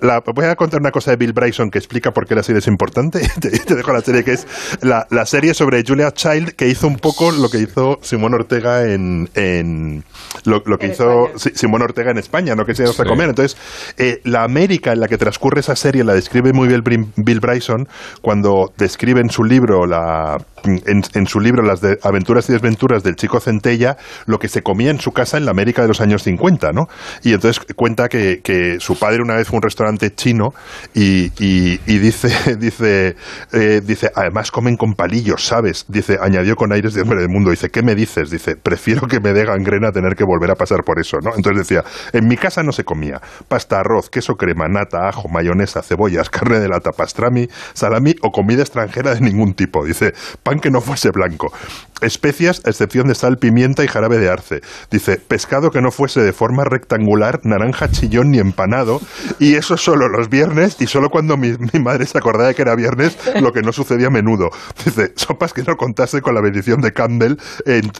la, voy a contar una cosa de Bill Bryson que explica por qué la serie es importante. [laughs] te, dejo la serie que es la, la, serie sobre Julia Child que hizo un poco lo que hizo Simón Ortega en, en lo, lo, que hizo Simón Ortega en España, no que se sí. a comer. Entonces, eh, la América en la que transcurre esa serie la describe muy bien Bill Bryson cuando describe en su libro la en, en su libro Las de aventuras y desventuras del chico Centella lo que se comía en su casa en la América de los años 50, ¿no? Y entonces cuenta que, que su padre una vez fue a un restaurante chino y, y, dice, [laughs] dice, eh, dice, además comen con palillos, ¿sabes? Dice, añadió con aires de hombre del mundo, dice, ¿qué me dices? Dice, prefiero que me dé gangrena tener que volver a pasar por eso, ¿no? Entonces decía, en mi casa no se comía pasta, arroz, queso, crema, nata, ajo, mayonesa, cebollas, carne de lata, pastrami, salami o comida extranjera de ningún tipo. Dice, pan que no fuese blanco. Especias, a excepción de sal, pimienta y jarabe de arce. Dice, pescado que no fuese de forma recta rectangular, naranja chillón ni empanado, y eso solo los viernes. Y solo cuando mi, madre se acordaba de que era viernes, lo que no sucedía a menudo. Dice, sopas que no contase con la bendición de Campbell,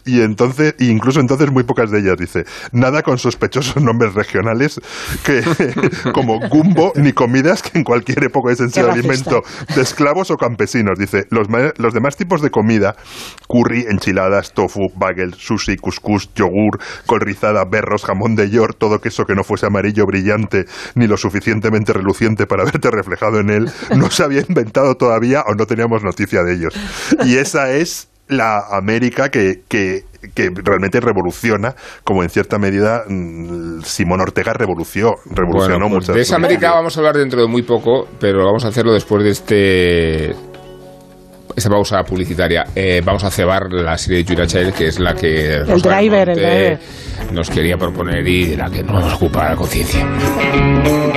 y entonces, incluso entonces muy pocas de ellas, dice, nada con sospechosos nombres regionales que, [laughs] como gumbo, ni comidas que en cualquier época es el alimento de esclavos o campesinos. Dice, los, los demás tipos de comida, curry, enchiladas, tofu, bagel, sushi, couscous, yogur, col rizada, berros, jamón de york, todo queso que no fuese amarillo brillante ni lo suficientemente reluciente para verte reflejado en él, no se había inventado todavía o no teníamos noticia de ellos. Y esa es la América que, que, realmente revoluciona, como en cierta medida mm, Simón Ortega revolucionó, revolucionó pues De esa América vamos a hablar dentro de muy poco, pero vamos a hacerlo después de este esta pausa publicitaria. Eh, vamos a cebar la serie de Julia Child, que es la que el driver, el driver. nos quería proponer y de la que no nos ocupa la conciencia.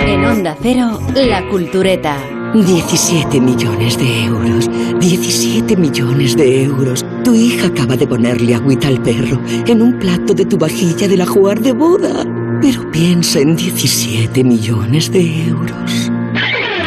En Onda Cero, La Cultureta. 17 millones de euros. 17 millones de euros. Tu hija acaba de ponerle agüita al perro en un plato de tu vajilla de la jugar de boda. Pero piensa en 17 millones de euros.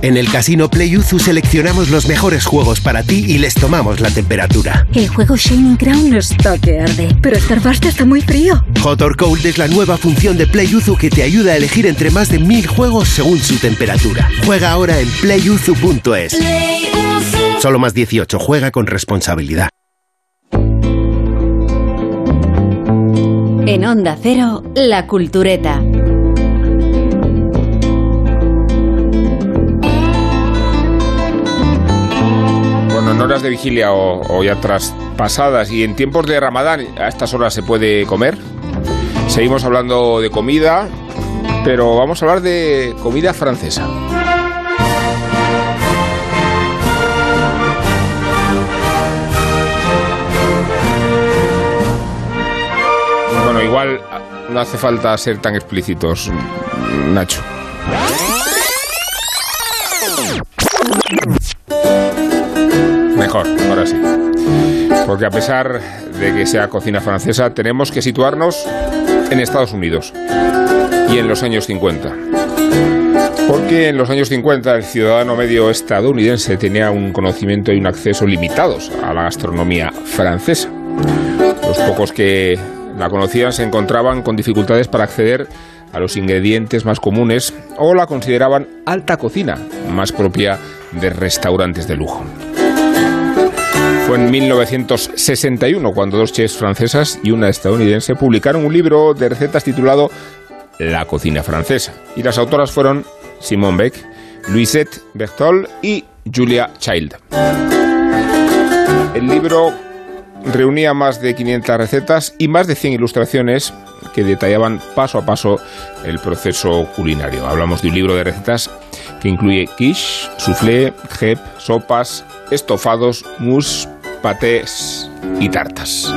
En el casino PlayUzu seleccionamos los mejores juegos para ti y les tomamos la temperatura. El juego Shining Crown no está que arde, pero Starburst está muy frío. Hot or Cold es la nueva función de PlayUzu que te ayuda a elegir entre más de mil juegos según su temperatura. Juega ahora en playuzu.es. Solo más 18. Juega con responsabilidad. En Onda Cero, La Cultureta. En horas de vigilia o, ya traspasadas y en tiempos de Ramadán, a estas horas se puede comer. Seguimos hablando de comida, pero vamos a hablar de comida francesa. Bueno, igual no hace falta ser tan explícitos, Nacho. Mejor, ahora sí. Porque a pesar de que sea cocina francesa, tenemos que situarnos en Estados Unidos y en los años 50. Porque en los años 50 el ciudadano medio estadounidense tenía un conocimiento y un acceso limitados a la gastronomía francesa. Los pocos que la conocían se encontraban con dificultades para acceder a los ingredientes más comunes o la consideraban alta cocina, más propia de restaurantes de lujo. Fue en 1961 cuando dos chefs francesas y una estadounidense publicaron un libro de recetas titulado La cocina francesa. Y las autoras fueron Simone Beck, Louisette Berthold y Julia Child. El libro reunía más de 500 recetas y más de 100 ilustraciones que detallaban paso a paso el proceso culinario. Hablamos de un libro de recetas que incluye quiche, soufflé, crêpe, sopas, estofados, mousse, patés y tartas.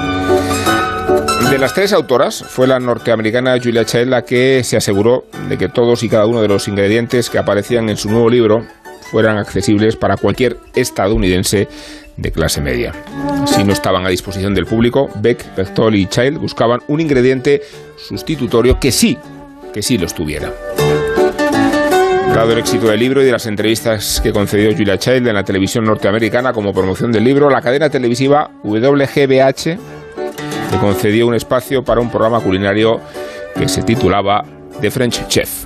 De las tres autoras, fue la norteamericana Julia Child la que se aseguró de que todos y cada uno de los ingredientes que aparecían en su nuevo libro fueran accesibles para cualquier estadounidense de clase media. Si no estaban a disposición del público, Beck, Bechtold y Child buscaban un ingrediente sustitutorio que sí, que sí lo estuviera. Dado el éxito del libro y de las entrevistas que concedió Julia Child en la televisión norteamericana como promoción del libro, la cadena televisiva WGBH le concedió un espacio para un programa culinario que se titulaba The French Chef.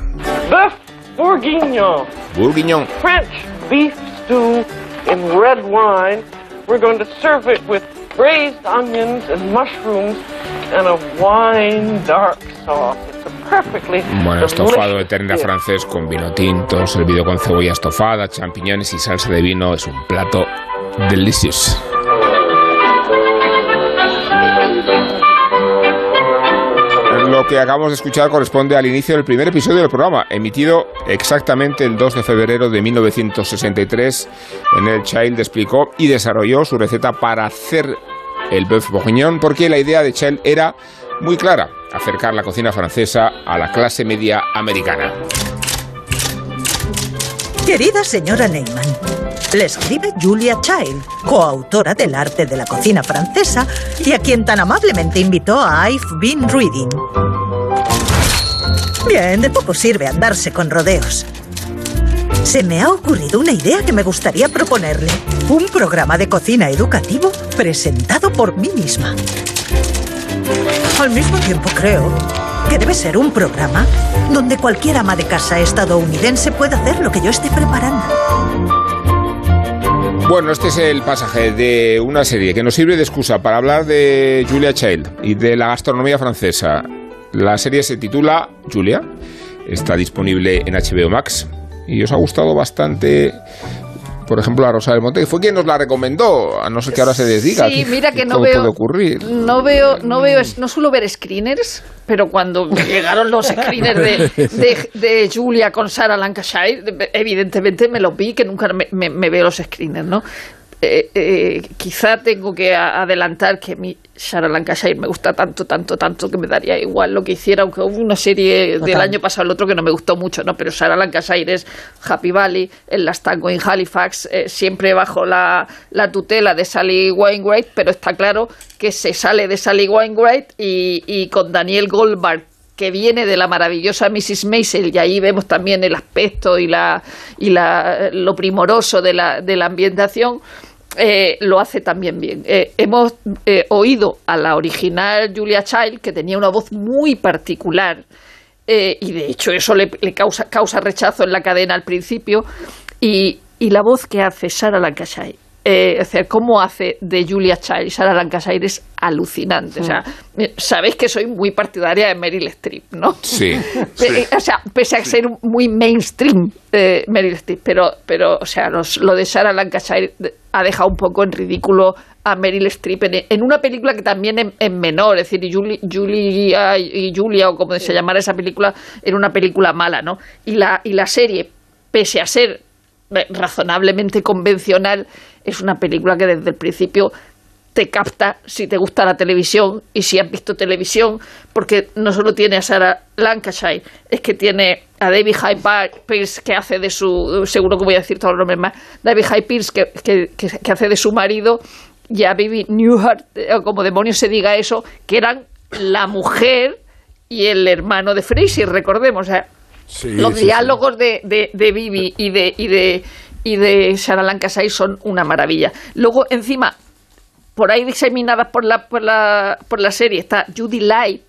Beef bourguignon. Bourguignon. French beef stew in red wine. We're going to serve it with braised onions and mushrooms and a wine dark sauce. Bueno, estofado de ternera francés con vino tinto, servido con cebolla estofada, champiñones y salsa de vino, es un plato delicioso. Lo que acabamos de escuchar corresponde al inicio del primer episodio del programa, emitido exactamente el 2 de febrero de 1963. En el Child explicó y desarrolló su receta para hacer el bœuf bourguignon, porque la idea de Child era muy clara acercar la cocina francesa a la clase media americana. Querida señora Neyman, le escribe Julia Child, coautora del arte de la cocina francesa y a quien tan amablemente invitó a I've Been Reading. Bien, de poco sirve andarse con rodeos. Se me ha ocurrido una idea que me gustaría proponerle. Un programa de cocina educativo presentado por mí misma. Al mismo tiempo creo que debe ser un programa donde cualquier ama de casa estadounidense pueda hacer lo que yo esté preparando. Bueno, este es el pasaje de una serie que nos sirve de excusa para hablar de Julia Child y de la gastronomía francesa. La serie se titula Julia, está disponible en HBO Max y os ha gustado bastante por ejemplo, a Rosa del Monte, que fue quien nos la recomendó, a no ser que ahora se desdiga. Sí, [laughs] mira que no veo, ocurrir. no veo, no veo, no suelo ver screeners, pero cuando llegaron los screeners de, de, de Julia con Sarah Lancashire, evidentemente me los vi, que nunca me, me- me veo los screeners, ¿no? Eh, eh, quizá tengo que a- adelantar que mi Sarah Lancashire me gusta tanto, tanto, tanto que me daría igual lo que hiciera, aunque hubo una serie del año pasado el otro que no me gustó mucho, ¿no? Pero Sarah Lancashire es Happy Valley, el Las Tango en Halifax, eh, siempre bajo la, la tutela de Sally Wainwright, pero está claro que se sale de Sally Wainwright y, y con Daniel Goldberg que viene de la maravillosa Mrs. Maisel y ahí vemos también el aspecto y la y la, lo primoroso de la, de la ambientación eh, lo hace también bien. Eh, hemos eh, oído a la original Julia Child, que tenía una voz muy particular, eh, y de hecho eso le, le causa, causa rechazo en la cadena al principio, y, y la voz que hace Sarah Lancashire. Eh, o sea, cómo hace de Julia Child y Sarah Lancashire es alucinante. O sea, eh, sabéis que soy muy partidaria de Meryl Streep, ¿no? Sí. [laughs] Pe- O sea, pese a ser un- muy mainstream eh, Meryl Streep, pero, pero o sea, los- lo de Sarah Lancashire ha dejado un poco en ridículo a Meryl Streep en, en una película que también es, es menor, es decir, y Juli- Julia y Julia, o como se llamara esa película, era una película mala, ¿no? Y la, y la serie, pese a ser eh, razonablemente convencional, es una película que desde el principio te capta si te gusta la televisión y si has visto televisión, porque no solo tiene a Sarah Lancashire, es que tiene a David Hyde Pierce que hace de su, seguro que voy a decir todos los nombres más, David Hyde Pierce que, que, que- hace de su marido y a Bibi Newhart, eh, como demonios se diga eso, que eran la mujer y el hermano de Fraser, recordemos, o sea, los sí, sí. diálogos de, de, de Bibi y de, y de y de Sarah Lancashire son una maravilla. Luego, encima, por ahí diseminadas por la, por la, por la serie está Judy Light,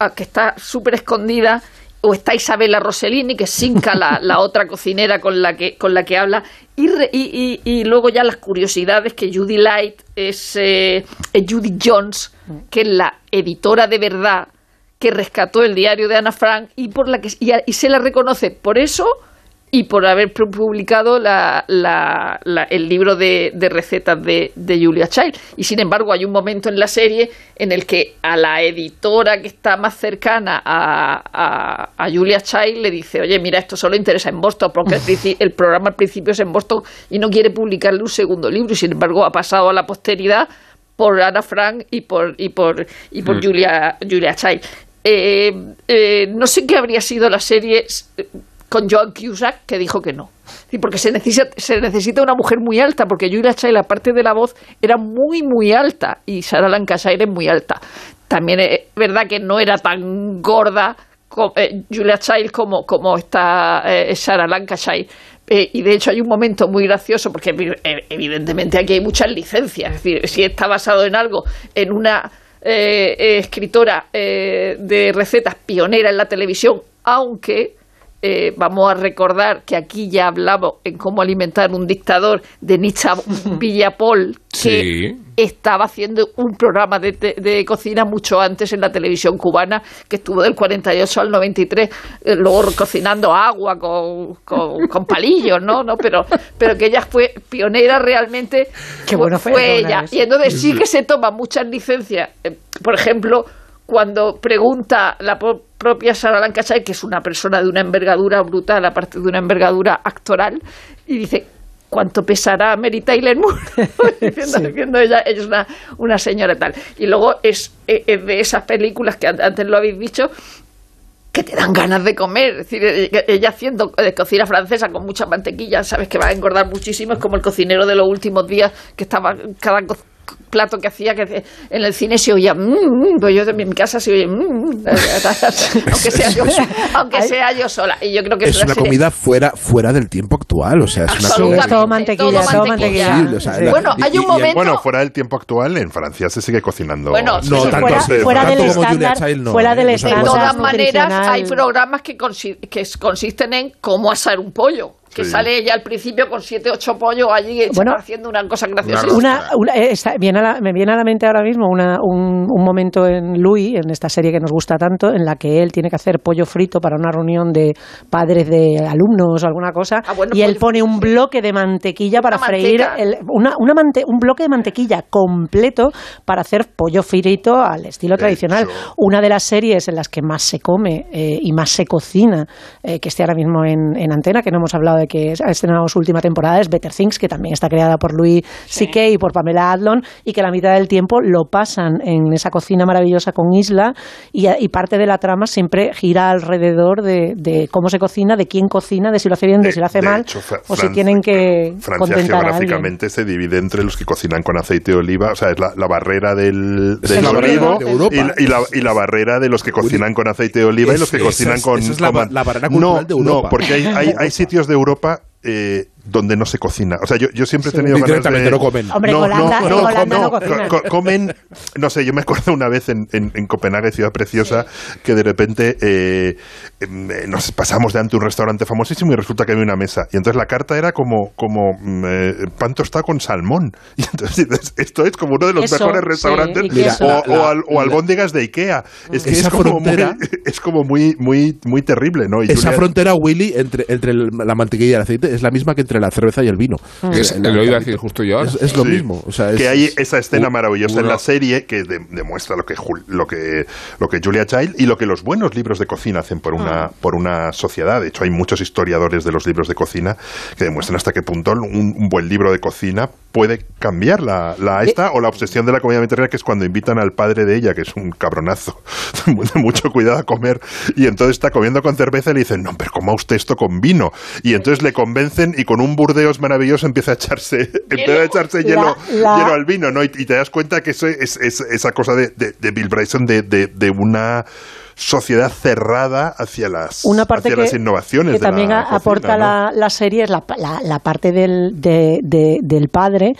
ah, que está súper escondida, o está Isabella Rossellini, que es Sinca, la, la [laughs] otra cocinera con la que, con la que habla, y, re- y, y- y luego ya las curiosidades que Judy Light es, eh, es Judy Jones, que es la editora de verdad que rescató el diario de Ana Frank y por la que y, a- y se la reconoce por eso y por haber pu- publicado la- la- la- el libro de, de recetas de, de Julia Child. Y sin embargo, hay un momento en la serie en el que a la editora que está más cercana a, a- a Julia Child le dice: Oye, mira, esto solo interesa en Boston, porque el, el programa al principio es en Boston y no quiere publicarle un segundo libro. Y sin embargo, ha pasado a la posteridad por Ana Frank y por, y por, y por Mm. Julia, Julia Child. Eh, eh, no sé qué habría sido la serie eh, con Joan Cusack, que dijo que no. Y porque se necesita, se necesita una mujer muy alta, porque Julia Child, aparte de la voz, era muy, muy alta, y Sarah Lancashire es muy alta. También es verdad que no era tan gorda co- eh, Julia Child como, como está eh, Sarah Lancashire. Eh, y de hecho hay un momento muy gracioso, porque evi- eh, evidentemente aquí hay muchas licencias. Es decir, si está basado en algo, en una eh, eh, escritora eh, de recetas pionera en la televisión, aunque eh, vamos a recordar que aquí ya hablamos en cómo alimentar un dictador de Nietzsche [laughs] Villapol, que Sí. estaba haciendo un programa de, te- de cocina mucho antes en la televisión cubana, que estuvo del 48 al 93, eh, luego cocinando agua con, con, con palillos, ¿no? ¿no? Pero, pero que ella fue pionera realmente, Qué bueno fue ella. eso. Y entonces sí que se toma muchas licencias. Eh, Por ejemplo, cuando pregunta la propia Sara Lancashire, que es una persona de una envergadura brutal, aparte de una envergadura actoral, y dice, cuánto pesará Mary Tyler Moore, [laughs] diciendo, ella, es una, una señora tal. Y luego es, es de esas películas que antes lo habéis dicho, que te dan ganas de comer. Es decir, ella haciendo de cocina francesa con mucha mantequilla, sabes que va a engordar muchísimo. Es como el cocinero de los últimos días que estaba cada plato que hacía que en el cine se oía mmm, pues yo en mi casa se oye mmm, [laughs] aunque sea yo aunque sea yo sola. Y yo creo que es una comida fuera fuera del tiempo actual o sea es una comida todo mantequilla todo mantequilla, bueno hay un momento bueno fuera del tiempo actual en Francia se sigue cocinando bueno no, tanto fuera, fuera del estándar fuera del estándar de todas maneras hay programas que, que consisten en cómo asar un pollo que sale ella al principio con siete, ocho pollos allí haciendo una cosa graciosa. Una, viene me viene a la mente ahora mismo una, un, un, momento en Louis, en esta serie que nos gusta tanto, en la que él tiene que hacer pollo frito para una reunión de padres de alumnos o alguna cosa, ah, y él pone un bloque de mantequilla para freír, una, una un bloque de mantequilla completo para hacer pollo frito al estilo tradicional. Una de las series en las que más se come eh, y más se cocina, eh, que esté ahora mismo en, en antena, que no hemos hablado de que ha estrenado su última temporada es Better Things, que también está creada por Louis C.K. y por Pamela Adlon, y que la mitad del tiempo lo pasan en esa cocina maravillosa con Isla, y, parte de la trama siempre gira alrededor de, cómo se cocina, de quién cocina, de si lo hace bien, de, si lo hace mal, o si tienen que Francia geográficamente se divide entre los que cocinan con aceite de oliva, o sea, es la, barrera del, del olivo y, la, y, la, barrera de los que cocinan con aceite de oliva y los que cocinan con... Esa es la, barrera cultural de Europa. No, porque hay, hay, hay [laughs] sitios de Europa Europa eh, donde no se cocina. O sea, yo, yo siempre he tenido sí, ganas de... no comen. Hombre, no, no, no, no, comen, no sé, yo me acuerdo una vez en, en, en Copenhague, ciudad preciosa, que de repente eh, em, eh, nos pasamos delante de un restaurante famosísimo y resulta que había una mesa. Y entonces la carta era como, como mm, eh, pan tostado con salmón. [laughs] Y entonces esto es como uno de los mejores restaurantes o, o, al, o, albóndigas de Ikea. Es que es como, frontera, muy, [laughs] es como muy, muy, muy terrible, ¿no? Y esa frontera, Willy, entre, entre la mantequilla y el aceite es la misma que entre la cerveza y el vino. Es, lo iba a decir justo yo Es, lo mismo. O sea, que hay esa escena maravillosa en la serie que demuestra lo que, lo, que, lo que Julia Child y lo que los buenos libros de cocina hacen por una, ah. por una sociedad. De hecho, hay muchos historiadores de los libros de cocina que demuestran hasta qué punto un, buen libro de cocina puede cambiar la, la esta o la obsesión de la comida mediterránea, que es cuando invitan al padre de ella, que es un cabronazo, [laughs] de mucho cuidado a comer, y entonces está comiendo con cerveza y le dicen, no, pero coma usted esto con vino. Y entonces le convencen y con un burdeos maravilloso empieza a echarse, [laughs] empieza a echarse hielo, hielo al vino, ¿no? Y, te das cuenta que eso es, esa cosa de, de, Bill Bryson de, de, una sociedad cerrada hacia las, una parte hacia las innovaciones. Que también aporta la, la, serie es la, la, parte del, del padre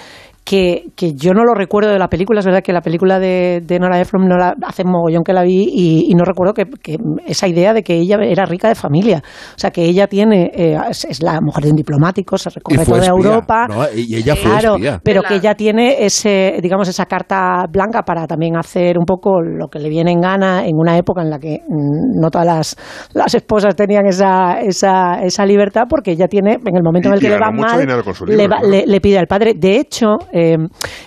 que, que, yo no lo recuerdo de la película. Es verdad que la película de, de Nora Ephron no la, hace mogollón que la vi y, no recuerdo que, esa idea de que ella era rica de familia. O sea, que ella tiene, eh, es, la mujer de un diplomático, se recorre toda Europa. Y ella fue claro, espía. pero que ella tiene ese, digamos, esa carta blanca para también hacer un poco lo que le viene en gana en una época en la que mm, no todas las, las esposas tenían esa, esa, esa libertad, porque ella tiene, en el momento en el que le va mal, le, le, pide al padre. De hecho, eh,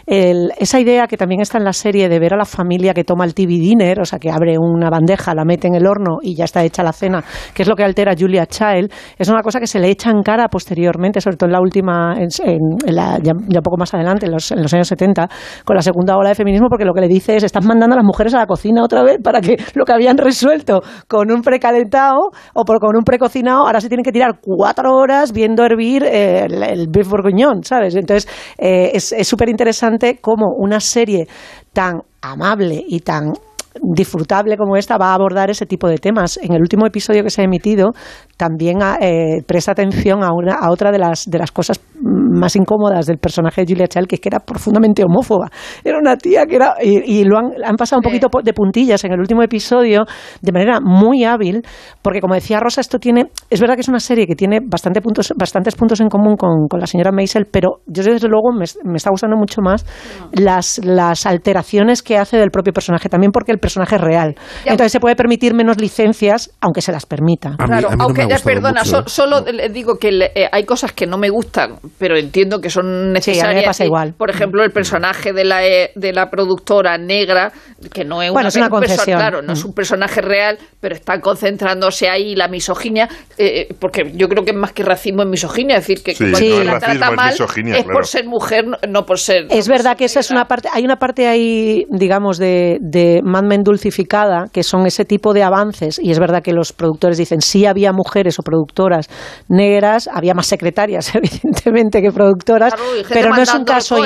esa idea que también está en la serie de ver a la familia que toma el TV dinner, o sea, que abre una bandeja, la mete en el horno y ya está hecha la cena, que es lo que altera Julia Child, es una cosa que se le echa en cara posteriormente, sobre todo en la última, en, ya, poco más adelante, en los, años 70, con la segunda ola de feminismo, porque lo que le dice es, estás mandando a las mujeres a la cocina otra vez para que lo que habían resuelto con un precalentado o con un precocinado, ahora se tienen que tirar cuatro horas viendo hervir eh, el, el beef bourguignon, ¿sabes? Entonces, eh, es es súper interesante cómo una serie tan amable y tan disfrutable como esta va a abordar ese tipo de temas. En el último episodio que se ha emitido también eh, presta atención a, una, a otra de las, de las cosas más incómodas del personaje de Julia Child, que es que era profundamente homófoba. Era una tía que era... Y, lo han, han, pasado un poquito de puntillas en el último episodio de manera muy hábil, porque como decía Rosa, esto tiene... Es verdad que es una serie que tiene bastante puntos, bastantes puntos en común con, con la señora Maisel, pero yo desde luego me, me está gustando mucho más las, las alteraciones que hace del propio personaje, también porque el personaje real. Entonces se puede permitir menos licencias, aunque se las permita. claro, aunque, perdona, solo le digo que eh, hay cosas que no me gustan, pero entiendo que son necesarias. pasa igual. Por ejemplo, el personaje de la, eh, de la productora negra, que no es bueno, es una concesión. Claro, no es un personaje real, pero está concentrándose ahí la misoginia, eh, porque yo creo que es más que racismo en misoginia, es decir, que cuando la trata mal es, por ser mujer, no por ser... Es verdad que esa es una parte, hay una parte ahí, digamos, de, de Mad Men dulcificada, que son ese tipo de avances, y es verdad que los productores dicen, sí había mujeres o productoras negras, había más secretarias, [laughs] evidentemente, que productoras, pero no es un caso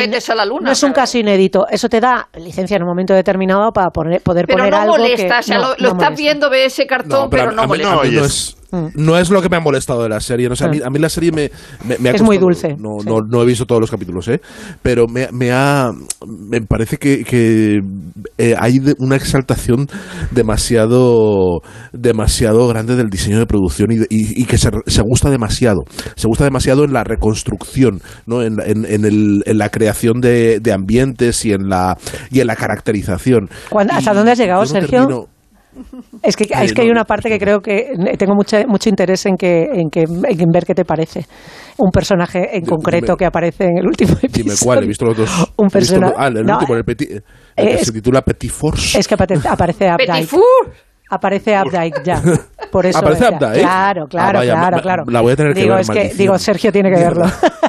no es un caso inédito. Eso te da licencia en un momento determinado para poner, poder pero poner no algo molesta, que o sea, lo, lo estás viendo, ve ese cartón, pero, no molesta. No, es, no es lo que me ha molestado de la serie. No, a, mí, a, mí, la serie me, me, ha Es muy dulce. No, no, no, he visto todos los capítulos, ¿eh? pero me, me, ha, me parece que, que eh, hay una exaltación demasiado, demasiado grande del diseño de producción y, y, y que se, se, gusta demasiado. Se gusta demasiado en la reconstrucción, ¿no? en, en, en, el, en la creación de, de, ambientes y en la, y en la caracterización. ¿Hasta dónde has llegado, Sergio? Es que, es que hay una parte que creo que tengo mucho, mucho interés en, que, en, que, en ver qué te parece. Un personaje en concreto que aparece en el último episodio. Dime cuál, he visto los dos. [laughs] Un personaje. Ah, el último, el, petit, el que se titula Petit Force. Es que aparece, [laughs] aparece Updike. Aparece Updike ya. Por eso ¿Aparece Updike? Claro, claro, ah, vaya, claro, claro. La voy a tener que digo, ver. Es que, digo, Sergio tiene que verlo. [laughs]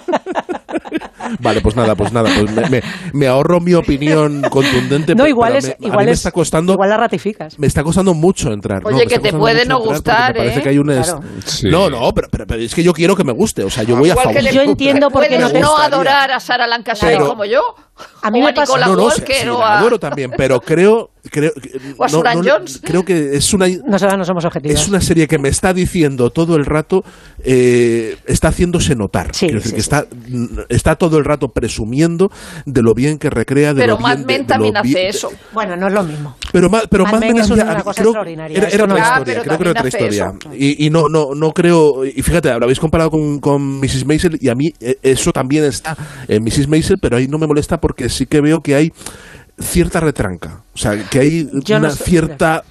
Vale, pues nada, pues nada, pues me, me, me ahorro mi opinión contundente. No, igual es, me, igual me es, está costando, igual la ratificas. Me está costando mucho entrar. Oye, no, que te puede no gustar, Me parece ¿eh? que hay un Claro. sí. No, no, pero, pero, pero, es que yo quiero que me guste, o sea, yo voy a favor. que Yo entiendo por qué no te no adorar a Sara Lancashire Pero- como yo. A mí me a pasa- no, no, sí, sí, o la a... adoro también, pero creo, creo, [laughs] O a no, no, Jones. creo que es una no somos objetivas. es una serie que me está diciendo todo el rato, eh, está haciéndose notar. Sí, Quiero decir sí, que está, está todo el rato presumiendo de lo bien que recrea, de Pero lo Mad bien, de- Men de también lo bien- hace eso. Bueno, no es lo mismo. Pero, ma- pero Mad Mad Men Men es una había- cosa creo- extraordinaria, Era, otra es- Ah, historia, pero creo que era otra historia. Y, y no, no, no creo. Y fíjate, lo habéis comparado con, con Mrs. Maisel y a mí eh, eso también está en Mrs. Maisel, pero ahí no me molesta porque sí que veo que hay cierta retranca. O sea, que hay Yo no una cierta.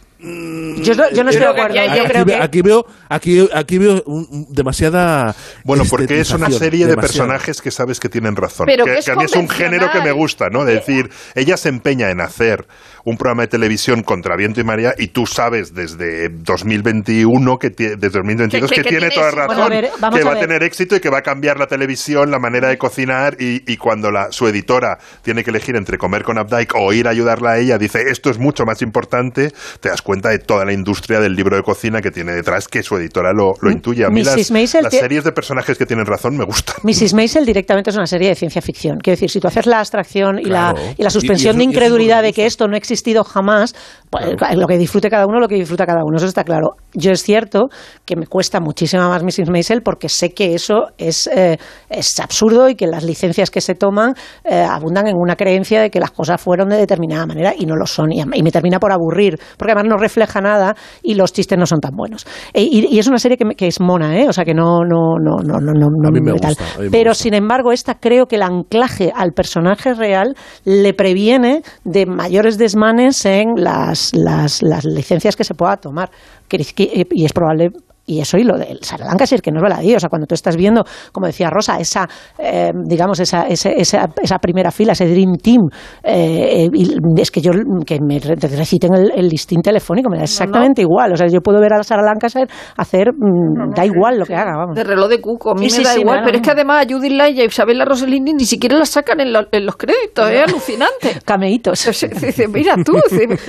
Yo no, yo no estoy de acuerdo. aquí Yo Aquí, creo ve- que aquí veo, aquí, aquí veo un- demasiada. Bueno, porque es una serie de personajes que sabes que tienen razón. Pero que, que es que a mí es un género que me gusta, ¿no? De decir, ella se empeña en hacer un programa de televisión contra viento y marea y tú sabes desde 2021, que desde 2022, Que- que, que- que tiene toda razón, Bueno, a ver, que a va a tener éxito y que va a cambiar la televisión, la manera de cocinar y, y cuando la, su editora tiene que elegir entre comer con Updike o ir a ayudarla a ella, dice, esto es mucho más importante, te das cuenta de toda la industria del libro de cocina que tiene detrás, que su editora lo, lo intuye. A mí Mrs. las, series de personajes que tienen razón me gustan. Mrs. Maisel directamente es una serie de ciencia ficción. Quiero decir, si tú haces la abstracción y, la, y la suspensión y de y eso incredulidad de que esto no ha existido jamás, pues, lo que disfrute cada uno, lo que disfruta cada uno, eso está claro. Yo es cierto que me cuesta muchísimo más Mrs. Maisel porque sé que eso es, eh, es absurdo y que las licencias que se toman eh, abundan en una creencia de que las cosas fueron de determinada manera y no lo son. Y, y me termina por aburrir, porque además no refleja nada y los chistes no son tan buenos. E- y, y es una serie que, que es mona, ¿eh? o sea que no, no, no, no, no, no, A mí me gusta, a mí me Pero gusta. sin embargo, esta creo que el anclaje al personaje real le previene de mayores desmanes en las, las, las licencias que se pueda tomar. Y es probable y eso y lo del Sara Lancashire, que no es baladí, o sea, cuando tú estás viendo, como decía Rosa, esa, eh, digamos, esa, ese- esa, esa primera fila, ese Dream Team, eh, y es que yo, que me re- reciten el, el listín telefónico, me da exactamente igual, o sea, yo puedo ver a Sara Lancashire hacer, mm, da igual lo que haga, vamos. De reloj de cuco, a mí Sí, me sí, da sí, igual, pero es que además a Judith Light y a Isabella Rossellini ni siquiera la sacan en, lo- en los créditos, es alucinante. [laughs] Cameitos. Dice, mira tú,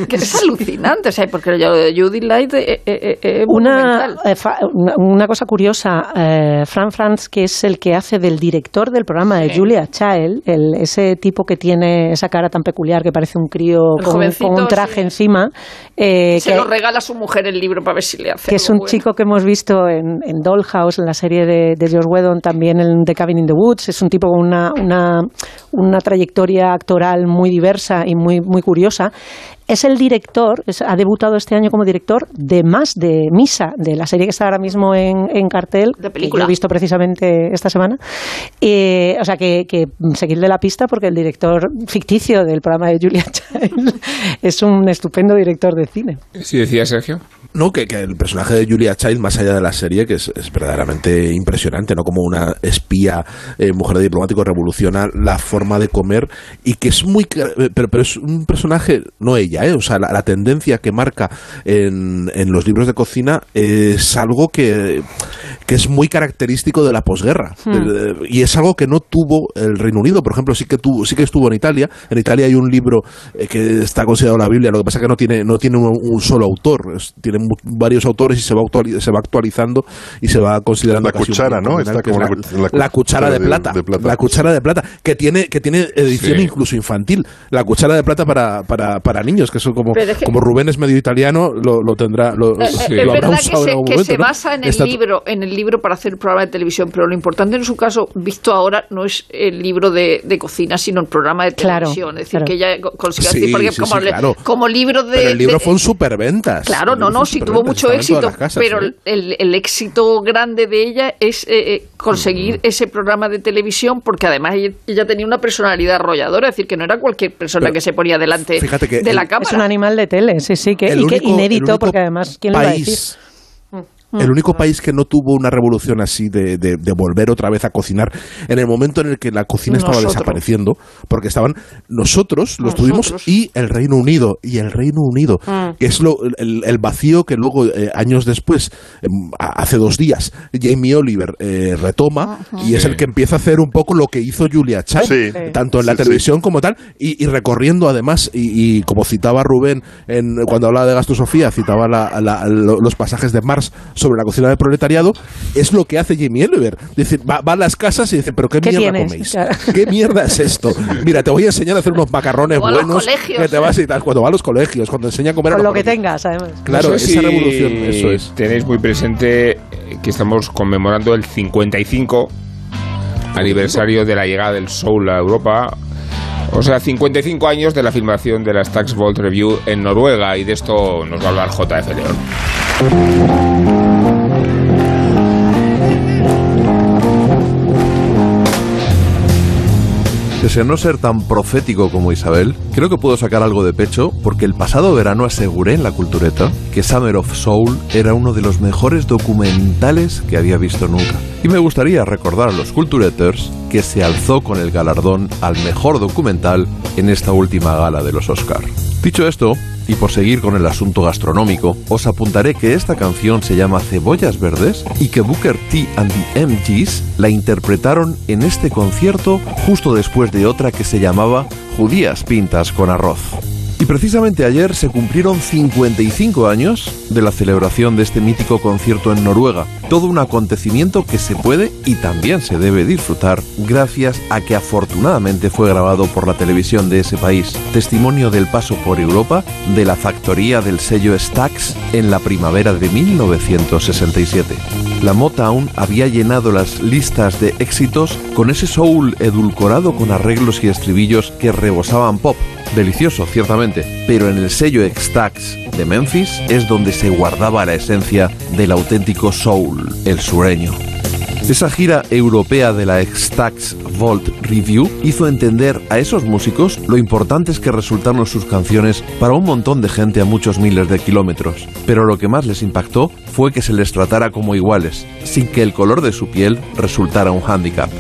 que es [laughs] alucinante, o sea, porque yo, Judith Light eh, eh, eh, es una, eh, una cosa curiosa, eh, Fran Franz, que es el que hace del director del programa de Sí. Julia Child, el, ese tipo que tiene esa cara tan peculiar que parece un crío con, con un traje sí. encima, eh, Se que, lo regala a su mujer el libro para ver si le hace que es un bueno. chico que hemos visto en, en Dollhouse, en la serie de, de Josh Whedon, también en The Cabin in the Woods. Es un tipo con una, una, una trayectoria actoral muy diversa y muy, muy curiosa. Es el director, ha debutado este año como director de Más de Misa, de la serie que está ahora mismo en, cartel, de película. que he visto precisamente esta semana. o sea, que, que seguirle la pista porque el director ficticio del programa de Julia [laughs] Child es un estupendo director de cine. Sí, decía Sergio. No, que, el personaje de Julia Child, más allá de la serie, que es, verdaderamente impresionante, ¿no? Como una espía, eh, mujer de diplomático, revoluciona la forma de comer y que es muy... Pero, pero es un personaje, no ella, ¿eh? O sea, la, tendencia que marca en, en, los libros de cocina es algo que, que es muy característico de la posguerra. Hmm. Y es algo que no tuvo el Reino Unido, por ejemplo, sí que, tuvo, sí que estuvo en Italia. En Italia hay un libro eh, que está considerado la Biblia, lo que pasa es que no tiene, no tiene un, solo autor, tiene varios autores y se va, se va actualizando y se va considerando la cuchara, ¿no? la, cuchara de, plata, La cuchara de plata, que tiene, que tiene edición incluso infantil. La cuchara de plata para, para, para niños, que eso como, como Rubén es medio italiano, lo, lo tendrá. Lo, eh, eh, es verdad que se, basa en el libro, en el libro para hacer el programa de televisión, pero lo importante en su caso, visto ahora, no es el libro de, de cocina, sino el programa de televisión. es decir, que ella consiguió decir, porque como, como, libro de. Pero el libro fue un superventas. Claro, no, no, sí tuvo mucho éxito, pero el, el, éxito grande de ella es eh, eh, conseguir mm. ese programa de televisión, porque además ella, tenía una personalidad arrolladora, es decir, que no era cualquier persona que se ponía delante de la cámara. Es un animal de tele, sí, sí, que, y que inédito, porque además, ¿quién lo va a decir? El único país que no tuvo una revolución así de, de, volver otra vez a cocinar en el momento en el que la cocina estaba desapareciendo, porque estaban nosotros, los tuvimos, y el Reino Unido, y el Reino Unido, mm. que es lo, el, vacío que luego, eh, años después, em, hace dos días, Jamie Oliver eh, retoma, y es el que empieza a hacer un poco lo que hizo Julia Child, tanto en la televisión como tal, y, recorriendo además, y, como citaba Rubén en, cuando hablaba de Gasto Sofía, citaba los pasajes de Mars sobre la cocina del proletariado es lo que hace Jamie Oliver. Dice, va, a las casas y dice, pero ¿qué, mierda coméis? ¿Qué mierda es esto? [laughs] Mira, te voy a enseñar a hacer unos macarrones buenos. Que te vas y tal, cuando va a los colegios, cuando enseña a comer Con lo que tengas, además. Claro, esa revolución, eso es. Tenéis muy presente que estamos conmemorando el 55 aniversario de la llegada del soul a Europa. O sea, 55 años de la filmación de la Stax Vault Review en Noruega y de esto nos va a hablar JF León. Pese a no ser tan profético como Isabel, creo que puedo sacar algo de pecho porque el pasado verano aseguré en la cultureta que Summer of Soul era uno de los mejores documentales que había visto nunca. Y me gustaría recordar a los cultureters que se alzó con el galardón al mejor documental en esta última gala de los Oscar. Dicho esto, y por seguir con el asunto gastronómico, os apuntaré que esta canción se llama Cebollas Verdes y que Booker T and the MGs la interpretaron en este concierto justo después de otra que se llamaba Judías Pintas con Arroz. Precisamente ayer se cumplieron 55 años de la celebración de este mítico concierto en Noruega. Todo un acontecimiento que se puede y también se debe disfrutar gracias a que afortunadamente fue grabado por la televisión de ese país. Testimonio del paso por Europa de la factoría del sello Stax en la primavera de 1967. La Motown había llenado las listas de éxitos con ese soul edulcorado con arreglos y estribillos que rebosaban pop Delicioso, ciertamente, pero en el sello X-Tax de Memphis es donde se guardaba la esencia del auténtico soul, el sureño. Esa gira europea de la X-Tax Vault Review hizo entender a esos músicos lo importantes que resultaron sus canciones para un montón de gente a muchos miles de kilómetros. Pero lo que más les impactó fue que se les tratara como iguales, sin que el color de su piel resultara un hándicap.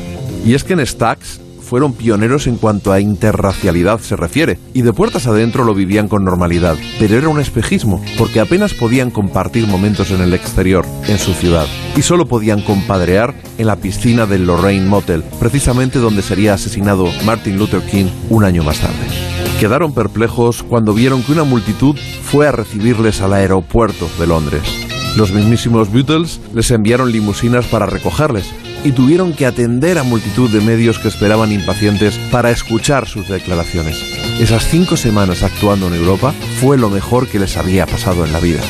Y es que en Stax fueron pioneros en cuanto a interracialidad se refiere, y de puertas adentro lo vivían con normalidad, pero era un espejismo, porque apenas podían compartir momentos en el exterior, en su ciudad, y solo podían compadrear en la piscina del Lorraine Motel, precisamente donde sería asesinado Martin Luther King un año más tarde. Quedaron perplejos cuando vieron que una multitud fue a recibirles al aeropuerto de Londres. Los mismísimos Beatles les enviaron limusinas para recogerles, y tuvieron que atender a multitud de medios que esperaban impacientes para escuchar sus declaraciones. Esas cinco semanas actuando en Europa fue lo mejor que les había pasado en la vida.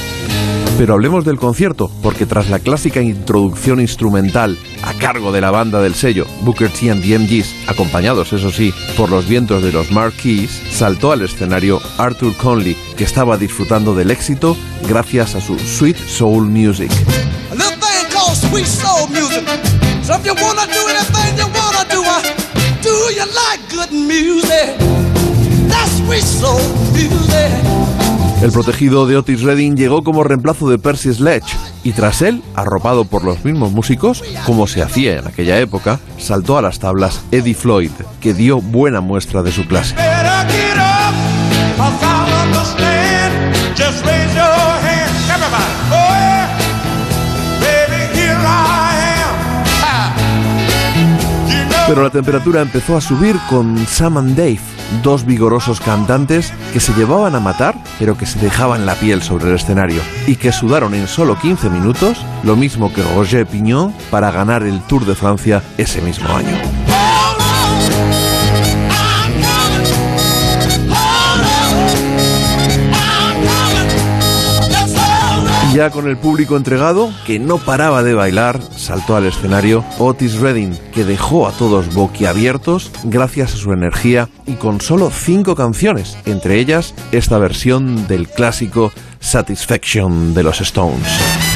Pero hablemos del concierto, porque tras la clásica introducción instrumental a cargo de la banda del sello, Booker T and the MGs, acompañados, eso sí, por los vientos de los Marquis, saltó al escenario Arthur Conley, que estaba disfrutando del éxito gracias a su Sweet Soul Music. El protegido de Otis Redding llegó como reemplazo de Percy Sledge y tras él, arropado por los mismos músicos, como se hacía en aquella época, saltó a las tablas Eddie Floyd, que dio buena muestra de su clase. Pero la temperatura empezó a subir con Sam and Dave, dos vigorosos cantantes que se llevaban a matar, pero que se dejaban la piel sobre el escenario y que sudaron en solo 15 minutos, lo mismo que Roger Pignon, para ganar el Tour de Francia ese mismo año. Ya con el público entregado, que no paraba de bailar, saltó al escenario Otis Redding, que dejó a todos boquiabiertos gracias a su energía y con solo cinco canciones, entre ellas esta versión del clásico Satisfaction de los Stones.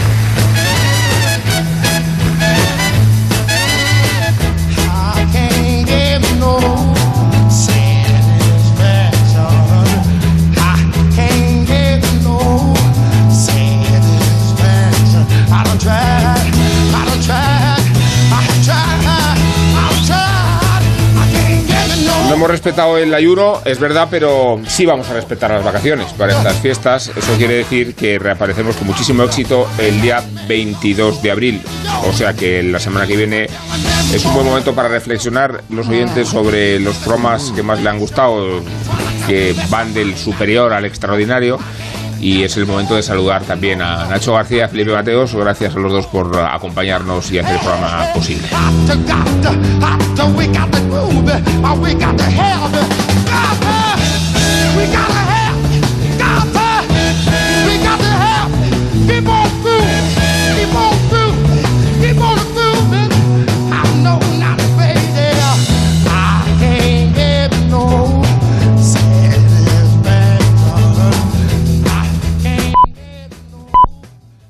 Respetado el ayuno, es verdad, pero sí vamos a respetar las vacaciones para estas fiestas. Eso quiere decir que reaparecemos con muchísimo éxito el día 22 de abril. O sea que la semana que viene es un buen momento para reflexionar los oyentes sobre los programas que más le han gustado, que van del superior al extraordinario y es el momento de saludar también a Nacho García, Felipe Mateos. Gracias a los dos por acompañarnos y hacer el programa posible.